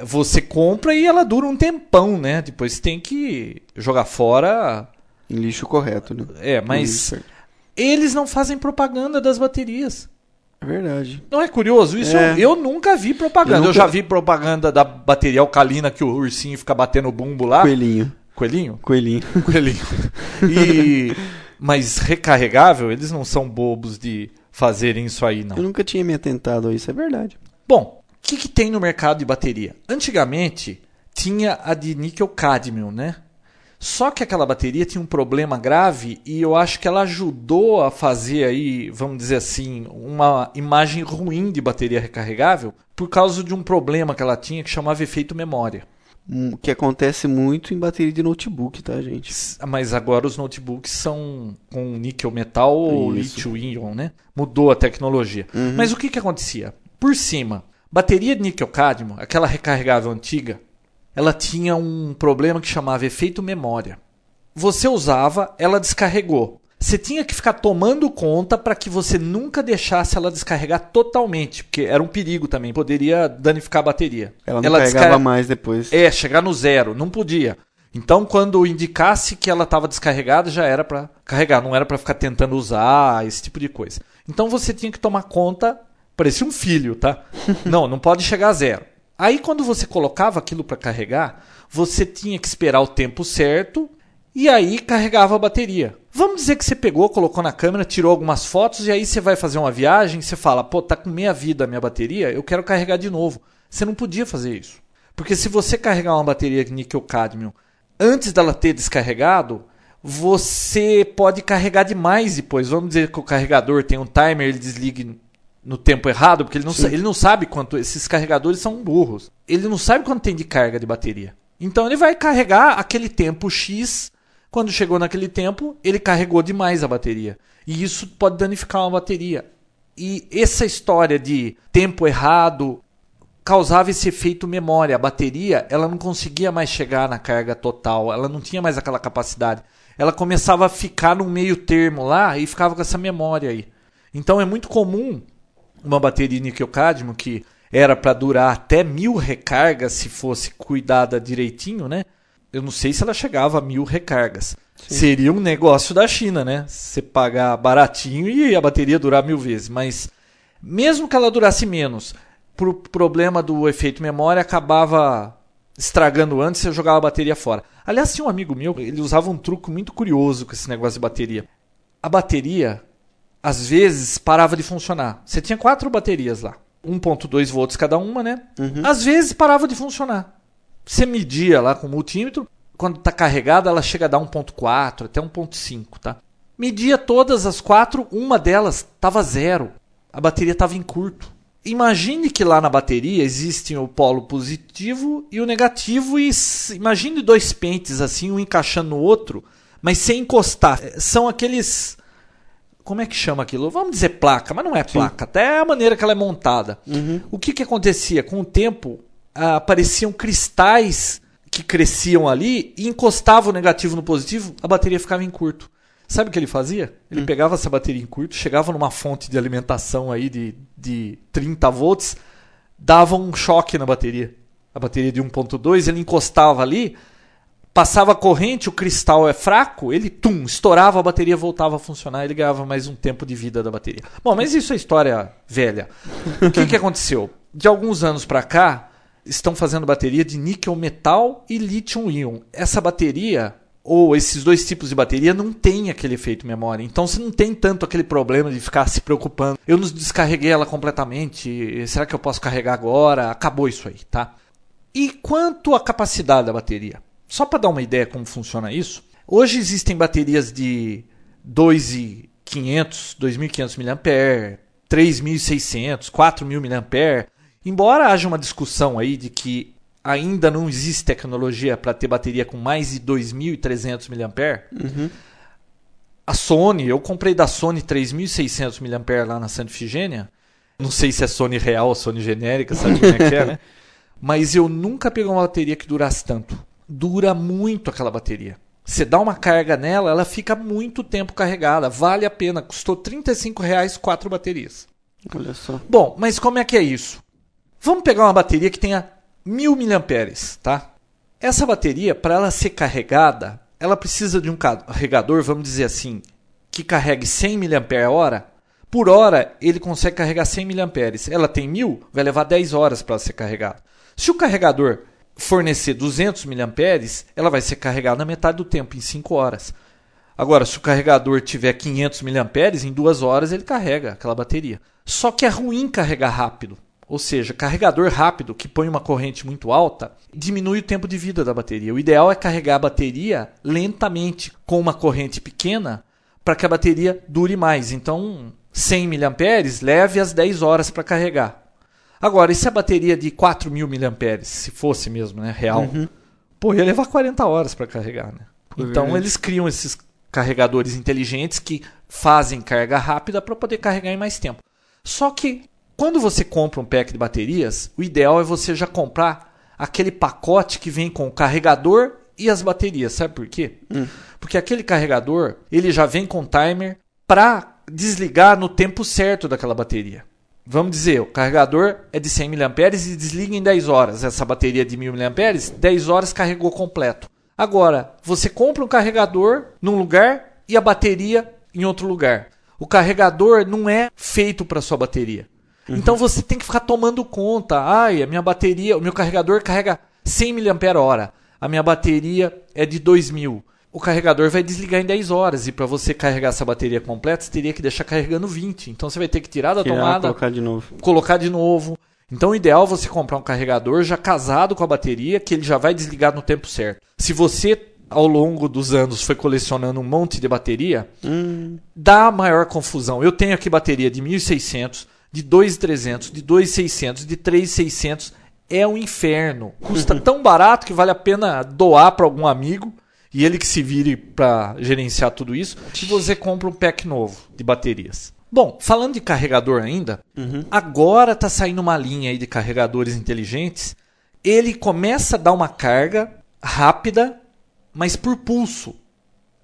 você compra e ela dura um tempão, né? Depois tem que jogar fora. Em lixo correto, né? É, mas eles não fazem propaganda das baterias. É verdade. Não é curioso? Isso é. eu, eu, nunca vi propaganda. Eu, nunca... eu, já vi propaganda da bateria alcalina que o ursinho fica batendo bumbo lá. Coelhinho. Coelhinho? Coelhinho. [LAUGHS] Coelhinho. E... Mas recarregável, eles não são bobos de fazerem isso aí, não. Eu nunca tinha me atentado a isso, é verdade. Bom, o que, que tem no mercado de bateria? Antigamente tinha a de níquel cadmio, né? Só que aquela bateria tinha um problema grave e eu acho que ela ajudou a fazer aí, vamos dizer assim, uma imagem ruim de bateria recarregável por causa de um problema que ela tinha que chamava efeito memória. Hum, que acontece muito em bateria de notebook, tá, gente? Mas agora os notebooks são com níquel metal ou lítio-íon, né? Mudou a tecnologia. Uhum. Mas o que, que acontecia? Por cima, bateria de níquel cadmio, aquela recarregável antiga, ela tinha um problema que chamava efeito memória. Você usava, ela descarregou. Você tinha que ficar tomando conta para que você nunca deixasse ela descarregar totalmente, porque era um perigo também, poderia danificar a bateria. Ela não ela carregava descar... mais depois. É, chegar no zero, não podia. Então, quando indicasse que ela estava descarregada, já era para carregar, não era para ficar tentando usar esse tipo de coisa. Então, você tinha que tomar conta, parecia um filho, tá? [LAUGHS] não, não pode chegar a zero. Aí, quando você colocava aquilo para carregar, você tinha que esperar o tempo certo e aí carregava a bateria. Vamos dizer que você pegou, colocou na câmera, tirou algumas fotos e aí você vai fazer uma viagem, você fala, pô, tá com meia vida a minha bateria, eu quero carregar de novo. Você não podia fazer isso. Porque se você carregar uma bateria de níquel cadmio antes dela ter descarregado, você pode carregar demais depois. Vamos dizer que o carregador tem um timer, ele desligue no tempo errado, porque ele não, ele não sabe quanto. Esses carregadores são burros. Ele não sabe quanto tem de carga de bateria. Então ele vai carregar aquele tempo X. Quando chegou naquele tempo, ele carregou demais a bateria. E isso pode danificar uma bateria. E essa história de tempo errado causava esse efeito memória. A bateria ela não conseguia mais chegar na carga total, ela não tinha mais aquela capacidade. Ela começava a ficar no meio termo lá e ficava com essa memória aí. Então é muito comum uma bateria níquel-cadmio que era para durar até mil recargas se fosse cuidada direitinho, né? Eu não sei se ela chegava a mil recargas. Sim. Seria um negócio da China, né? Você pagar baratinho e a bateria durar mil vezes. Mas mesmo que ela durasse menos, por problema do efeito memória, acabava estragando antes e eu jogava a bateria fora. Aliás, tinha um amigo meu, ele usava um truque muito curioso com esse negócio de bateria. A bateria, às vezes parava de funcionar. Você tinha quatro baterias lá, 1.2 volts cada uma, né? Uhum. Às vezes parava de funcionar. Você media lá com o multímetro, quando está carregada ela chega a dar 1.4 até 1.5, tá? Media todas as quatro, uma delas estava zero. A bateria estava em curto. Imagine que lá na bateria existem o polo positivo e o negativo e imagine dois pentes assim, um encaixando no outro, mas sem encostar. São aqueles como é que chama aquilo? Vamos dizer placa, mas não é placa, Sim. até a maneira que ela é montada. Uhum. O que, que acontecia? Com o tempo, ah, apareciam cristais que cresciam ali e encostavam o negativo no positivo, a bateria ficava em curto. Sabe o que ele fazia? Ele hum. pegava essa bateria em curto, chegava numa fonte de alimentação aí de, de 30 volts, dava um choque na bateria. A bateria de 1.2, ele encostava ali, passava corrente, o cristal é fraco, ele tum, estourava, a bateria voltava a funcionar, ele ganhava mais um tempo de vida da bateria. Bom, mas isso é história velha. O que, que aconteceu? De alguns anos para cá, estão fazendo bateria de níquel metal e lítio-íon. Essa bateria ou esses dois tipos de bateria não tem aquele efeito memória. Então você não tem tanto aquele problema de ficar se preocupando. Eu não descarreguei ela completamente. Será que eu posso carregar agora? Acabou isso aí, tá? E quanto à capacidade da bateria? Só para dar uma ideia como funciona isso, hoje existem baterias de 2.500, 2.500 mAh, 3.600, 4.000 mAh. Embora haja uma discussão aí de que ainda não existe tecnologia para ter bateria com mais de 2.300 mAh. Uhum. A Sony, eu comprei da Sony 3.600 mAh lá na Santa Ifigênia. Não sei se é Sony real ou Sony genérica, sabe como é que é, né? [LAUGHS] Mas eu nunca peguei uma bateria que durasse tanto. Dura muito aquela bateria. Você dá uma carga nela, ela fica muito tempo carregada. Vale a pena. Custou 35 reais quatro baterias. Olha só. Bom, mas como é que é isso? Vamos pegar uma bateria que tenha 1000 mAh, tá? Essa bateria, para ela ser carregada, ela precisa de um carregador, vamos dizer assim, que carregue 100 mAh. Por hora, ele consegue carregar 100 mAh. Ela tem 1000, vai levar 10 horas para ser carregada. Se o carregador fornecer 200 mAh, ela vai ser carregada na metade do tempo, em 5 horas. Agora, se o carregador tiver 500 mAh, em 2 horas ele carrega aquela bateria. Só que é ruim carregar rápido. Ou seja, carregador rápido que põe uma corrente muito alta diminui o tempo de vida da bateria. O ideal é carregar a bateria lentamente com uma corrente pequena para que a bateria dure mais. Então, 100 mAh leve as 10 horas para carregar. Agora, e se a bateria de 4.000 mAh, se fosse mesmo, né, real, Uhum. pô, ia levar 40 horas para carregar, né? Pô, então verdade. eles criam esses carregadores inteligentes que fazem carga rápida para poder carregar em mais tempo. Só que quando você compra um pack de baterias, o ideal é você já comprar aquele pacote que vem com o carregador e as baterias. Sabe por quê? Porque aquele carregador, ele já vem com timer para desligar no tempo certo daquela bateria. Vamos dizer, o carregador é de 100 mAh e desliga em 10 horas. Essa bateria de 1000 mAh, 10 horas carregou completo. Agora, você compra um carregador num lugar e a bateria em outro lugar. O carregador não é feito para sua bateria. Então você tem que ficar tomando conta. Ai, a minha bateria, o meu carregador carrega 100 mAh. A minha bateria é de 2000. O carregador vai desligar em 10 horas e para você carregar essa bateria completa, você teria que deixar carregando 20. Então você vai ter que tirar da Tirar, tomada, colocar de novo. colocar de novo. Então o ideal é você comprar um carregador já casado com a bateria, que ele já vai desligar no tempo certo. Se você, ao longo dos anos, foi colecionando um monte de bateria, Hum, dá maior confusão. Eu tenho aqui bateria de 1600, de 2300, de 2600, de 3600. É um inferno. Custa [LAUGHS] tão barato que vale a pena doar para algum amigo e ele que se vire para gerenciar tudo isso. E você compra um pack novo de baterias. Bom, falando de carregador ainda, agora está saindo uma linha aí de carregadores inteligentes. Ele começa a dar uma carga rápida, mas por pulso.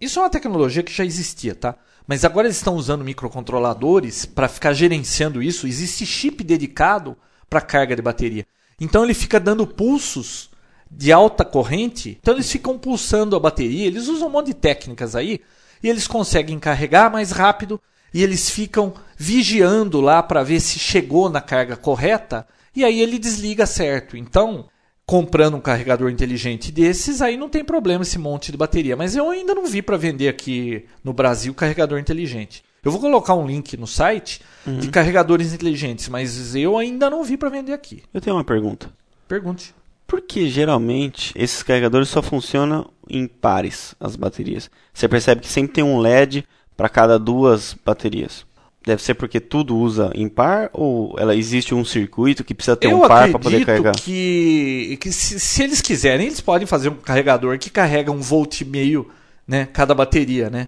Isso é uma tecnologia que já existia, tá? Mas agora eles estão usando microcontroladores para ficar gerenciando isso. Existe chip dedicado para carga de bateria. Então ele fica dando pulsos de alta corrente. Então eles ficam pulsando a bateria. Eles usam um monte de técnicas aí e eles conseguem carregar mais rápido e eles ficam vigiando lá para ver se chegou na carga correta e aí ele desliga certo. Então, comprando um carregador inteligente desses, aí não tem problema esse monte de bateria. Mas eu ainda não vi para vender aqui no Brasil carregador inteligente. Eu vou colocar um link no site de carregadores inteligentes, mas eu ainda não vi para vender aqui. eu tenho uma pergunta. Pergunte. Por que geralmente esses carregadores só funcionam em pares, as baterias? Você percebe que sempre tem um LED para cada duas baterias. Deve ser porque tudo usa em par ou ela existe um circuito que precisa ter eu um par para poder carregar? que, que se, se eles quiserem, eles podem fazer um carregador que carrega um volt e meio, né, cada bateria, né?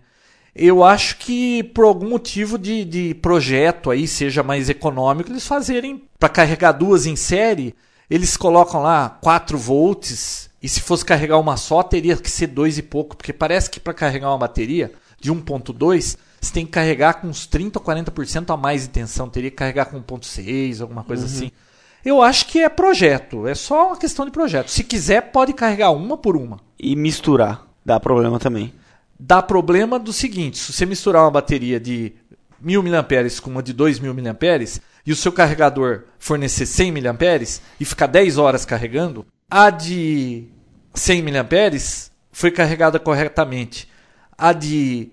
Eu acho que por algum motivo de, de projeto aí seja mais econômico eles fazerem para carregar duas em série, eles colocam lá 4 volts e se fosse carregar uma só teria que ser dois e pouco, porque parece que para carregar uma bateria de 1.2 você tem que carregar com uns 30 ou 40% a mais de tensão, teria que carregar com 1.6, alguma coisa assim. Eu acho que é projeto, é só uma questão de projeto. Se quiser, pode carregar uma por uma. E misturar dá problema também. Dá problema do seguinte: se você misturar uma bateria de 1000 mAh com uma de 2000 mAh e o seu carregador fornecer 100 mAh e ficar 10 horas carregando, a de 100 mAh foi carregada corretamente. A de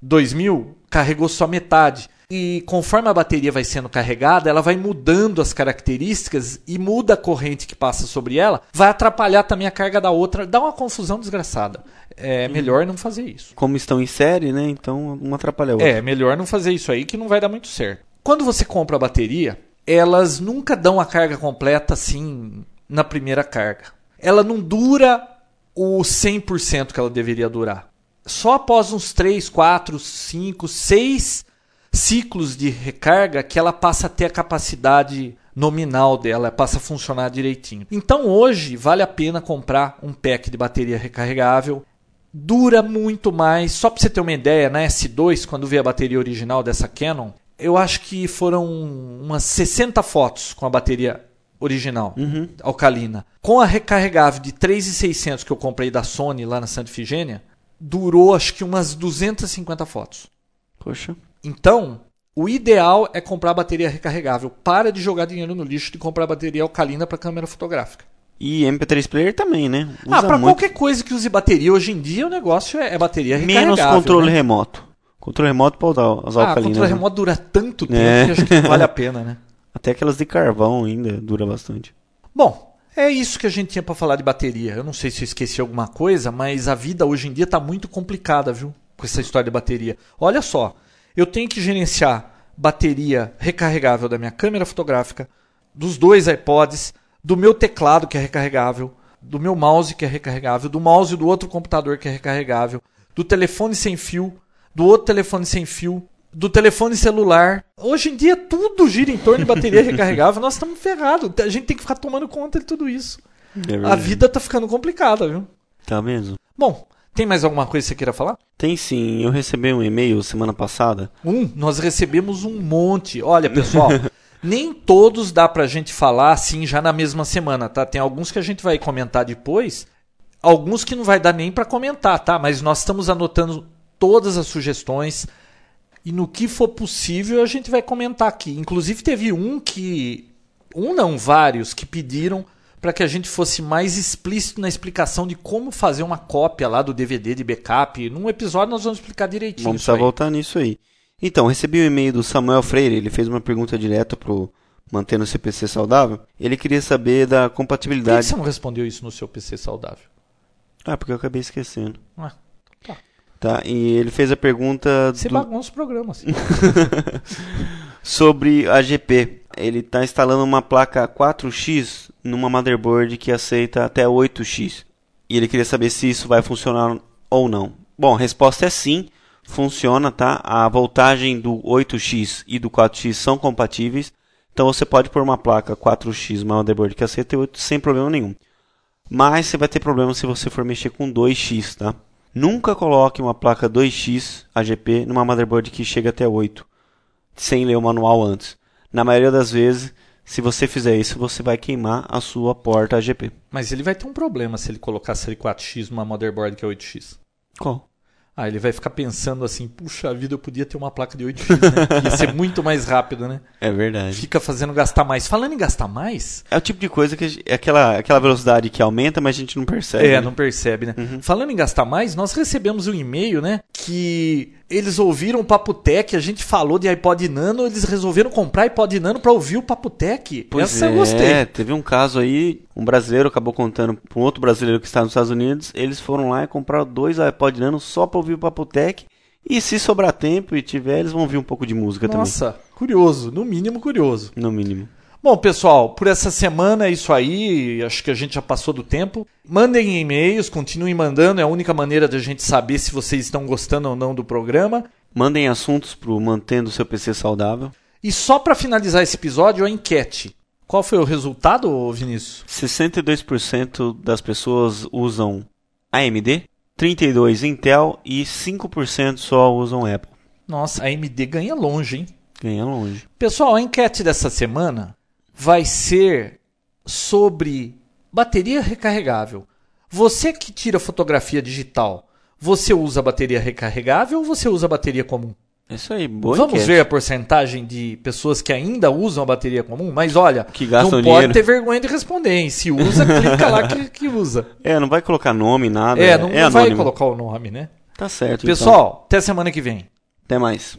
2000 carregou só metade. E conforme a bateria vai sendo carregada, ela vai mudando as características e muda a corrente que passa sobre ela, vai atrapalhar também a carga da outra, dá uma confusão desgraçada. É melhor não fazer isso. Como estão em série, né? Então um atrapalha o outro. É, melhor não fazer isso aí que não vai dar muito certo. Quando você compra a bateria, elas nunca dão a carga completa assim na primeira carga. ela não dura o 100% que ela deveria durar. Só após uns 3, 4, 5, 6 ciclos de recarga que ela passa a ter a capacidade nominal dela, passa a funcionar direitinho. Então hoje vale a pena comprar um pack de bateria recarregável. Dura muito mais. Só para você ter uma ideia, na S2, quando vi a bateria original dessa Canon, eu acho que foram umas 60 fotos com a bateria original, Uhum. alcalina. Com a recarregável de 3.600 que eu comprei da Sony lá na Santa Ifigênia, durou acho que umas 250 fotos. Poxa. Então, o ideal é comprar bateria recarregável. Para de jogar dinheiro no lixo de comprar bateria alcalina para câmera fotográfica. E MP3 Player também, né? ah, Usa para muito. qualquer coisa que use bateria, hoje em dia o negócio é, é bateria recarregável. Menos controle né? remoto. Controle remoto pode usar as Ah, alcalinas. controle né? remoto dura tanto tempo É. que acho que não vale a pena, né? [LAUGHS] Até aquelas de carvão ainda dura bastante. Bom, é isso que a gente tinha para falar de bateria. Eu não sei se eu esqueci alguma coisa, mas a vida hoje em dia está muito complicada, viu? Com essa história de bateria. Olha só, eu tenho que gerenciar bateria recarregável da minha câmera fotográfica, dos dois iPods, do meu teclado que é recarregável, do meu mouse que é recarregável, do mouse do outro computador que é recarregável, do telefone sem fio, do outro telefone sem fio, do telefone celular. Hoje em dia tudo gira em torno de bateria recarregável. Nós estamos ferrados. A gente tem que ficar tomando conta de tudo isso. É A vida tá ficando complicada, viu? Tá mesmo? Bom, tem mais alguma coisa que você queira falar? Tem sim. Eu recebi um e-mail semana passada. Um, nós recebemos um monte. Olha, pessoal, [LAUGHS] nem todos dá pra gente falar assim já na mesma semana, tá? Tem alguns que a gente vai comentar depois, alguns que não vai dar nem pra comentar, tá? Mas nós estamos anotando todas as sugestões e no que for possível a gente vai comentar aqui. Inclusive teve um que um não, vários que pediram para que a gente fosse mais explícito na explicação de como fazer uma cópia lá do DVD de backup. Num episódio nós vamos explicar direitinho Vamos isso voltar nisso aí. Então, recebi um e-mail do Samuel Freire. Ele fez uma pergunta direta pro Mantendo o CPC Saudável. Ele queria saber da Por que compatibilidade. você não respondeu isso no seu PC saudável? Ah, porque eu acabei esquecendo. Ah, tá. E ele fez a pergunta Você do- bagunça o programa. Assim. [LAUGHS] sobre a GP. Ele está instalando uma placa 4X numa motherboard que aceita até 8X. E ele queria saber se isso vai funcionar ou não. Bom, a resposta é sim, funciona, tá? A voltagem do 8X e do 4X são compatíveis. Então você pode pôr uma placa 4X, uma motherboard que aceita 8 sem problema nenhum. Mas você vai ter problema se você for mexer com 2x, tá? Nunca coloque uma placa 2x AGP numa motherboard que chega até 8, sem ler o manual antes. Na maioria das vezes, se você fizer isso, você vai queimar a sua porta AGP. Mas ele vai ter um problema se ele colocar série 4X numa motherboard que é 8X. Qual? Ah, ele vai ficar pensando assim, puxa vida, eu podia ter uma placa de 8X, né? Ia ser muito mais rápido, né? É verdade. Fica fazendo gastar mais. Falando em gastar mais, É o tipo de coisa que é aquela, aquela velocidade que aumenta, mas a gente não percebe. É, né? não percebe, né? Uhum. Falando em gastar mais, nós recebemos um e-mail, né? Que eles ouviram o Papo Tech, a gente falou de iPod Nano, eles resolveram comprar iPod Nano pra ouvir o Papo Tech. Pois Essa é, eu gostei. teve um caso aí, um brasileiro acabou contando para um outro brasileiro que está nos Estados Unidos, eles foram lá e compraram dois iPod Nano só para ouvir o Papo Tech, e se sobrar tempo e tiver, eles vão ouvir um pouco de música Nossa, curioso, no mínimo curioso. também, no mínimo. Bom, pessoal, por essa semana é isso aí. Acho que a gente já passou do tempo. Mandem e-mails, continuem mandando. É a única maneira da gente saber se vocês estão gostando ou não do programa. Mandem assuntos Mantendo o seu PC saudável. E só para finalizar esse episódio, a enquete. Qual foi o resultado, Vinícius? 62% das pessoas usam AMD, 32% Intel e 5% só usam Apple. Nossa, a AMD ganha longe, hein? Ganha longe. Pessoal, a enquete dessa semana vai ser sobre bateria recarregável. Você que tira fotografia digital, você usa bateria recarregável ou você usa bateria comum? Isso aí, boa Vamos enquete. ver a porcentagem de pessoas que ainda usam a bateria comum? Mas olha, Que gastam não dinheiro. pode ter vergonha de responder, hein? Se usa, clica lá que, que usa. [LAUGHS] É, não vai colocar nome, nada. É, não, é não vai colocar o nome, né? Tá certo. Pessoal, até semana que vem. então. até mais.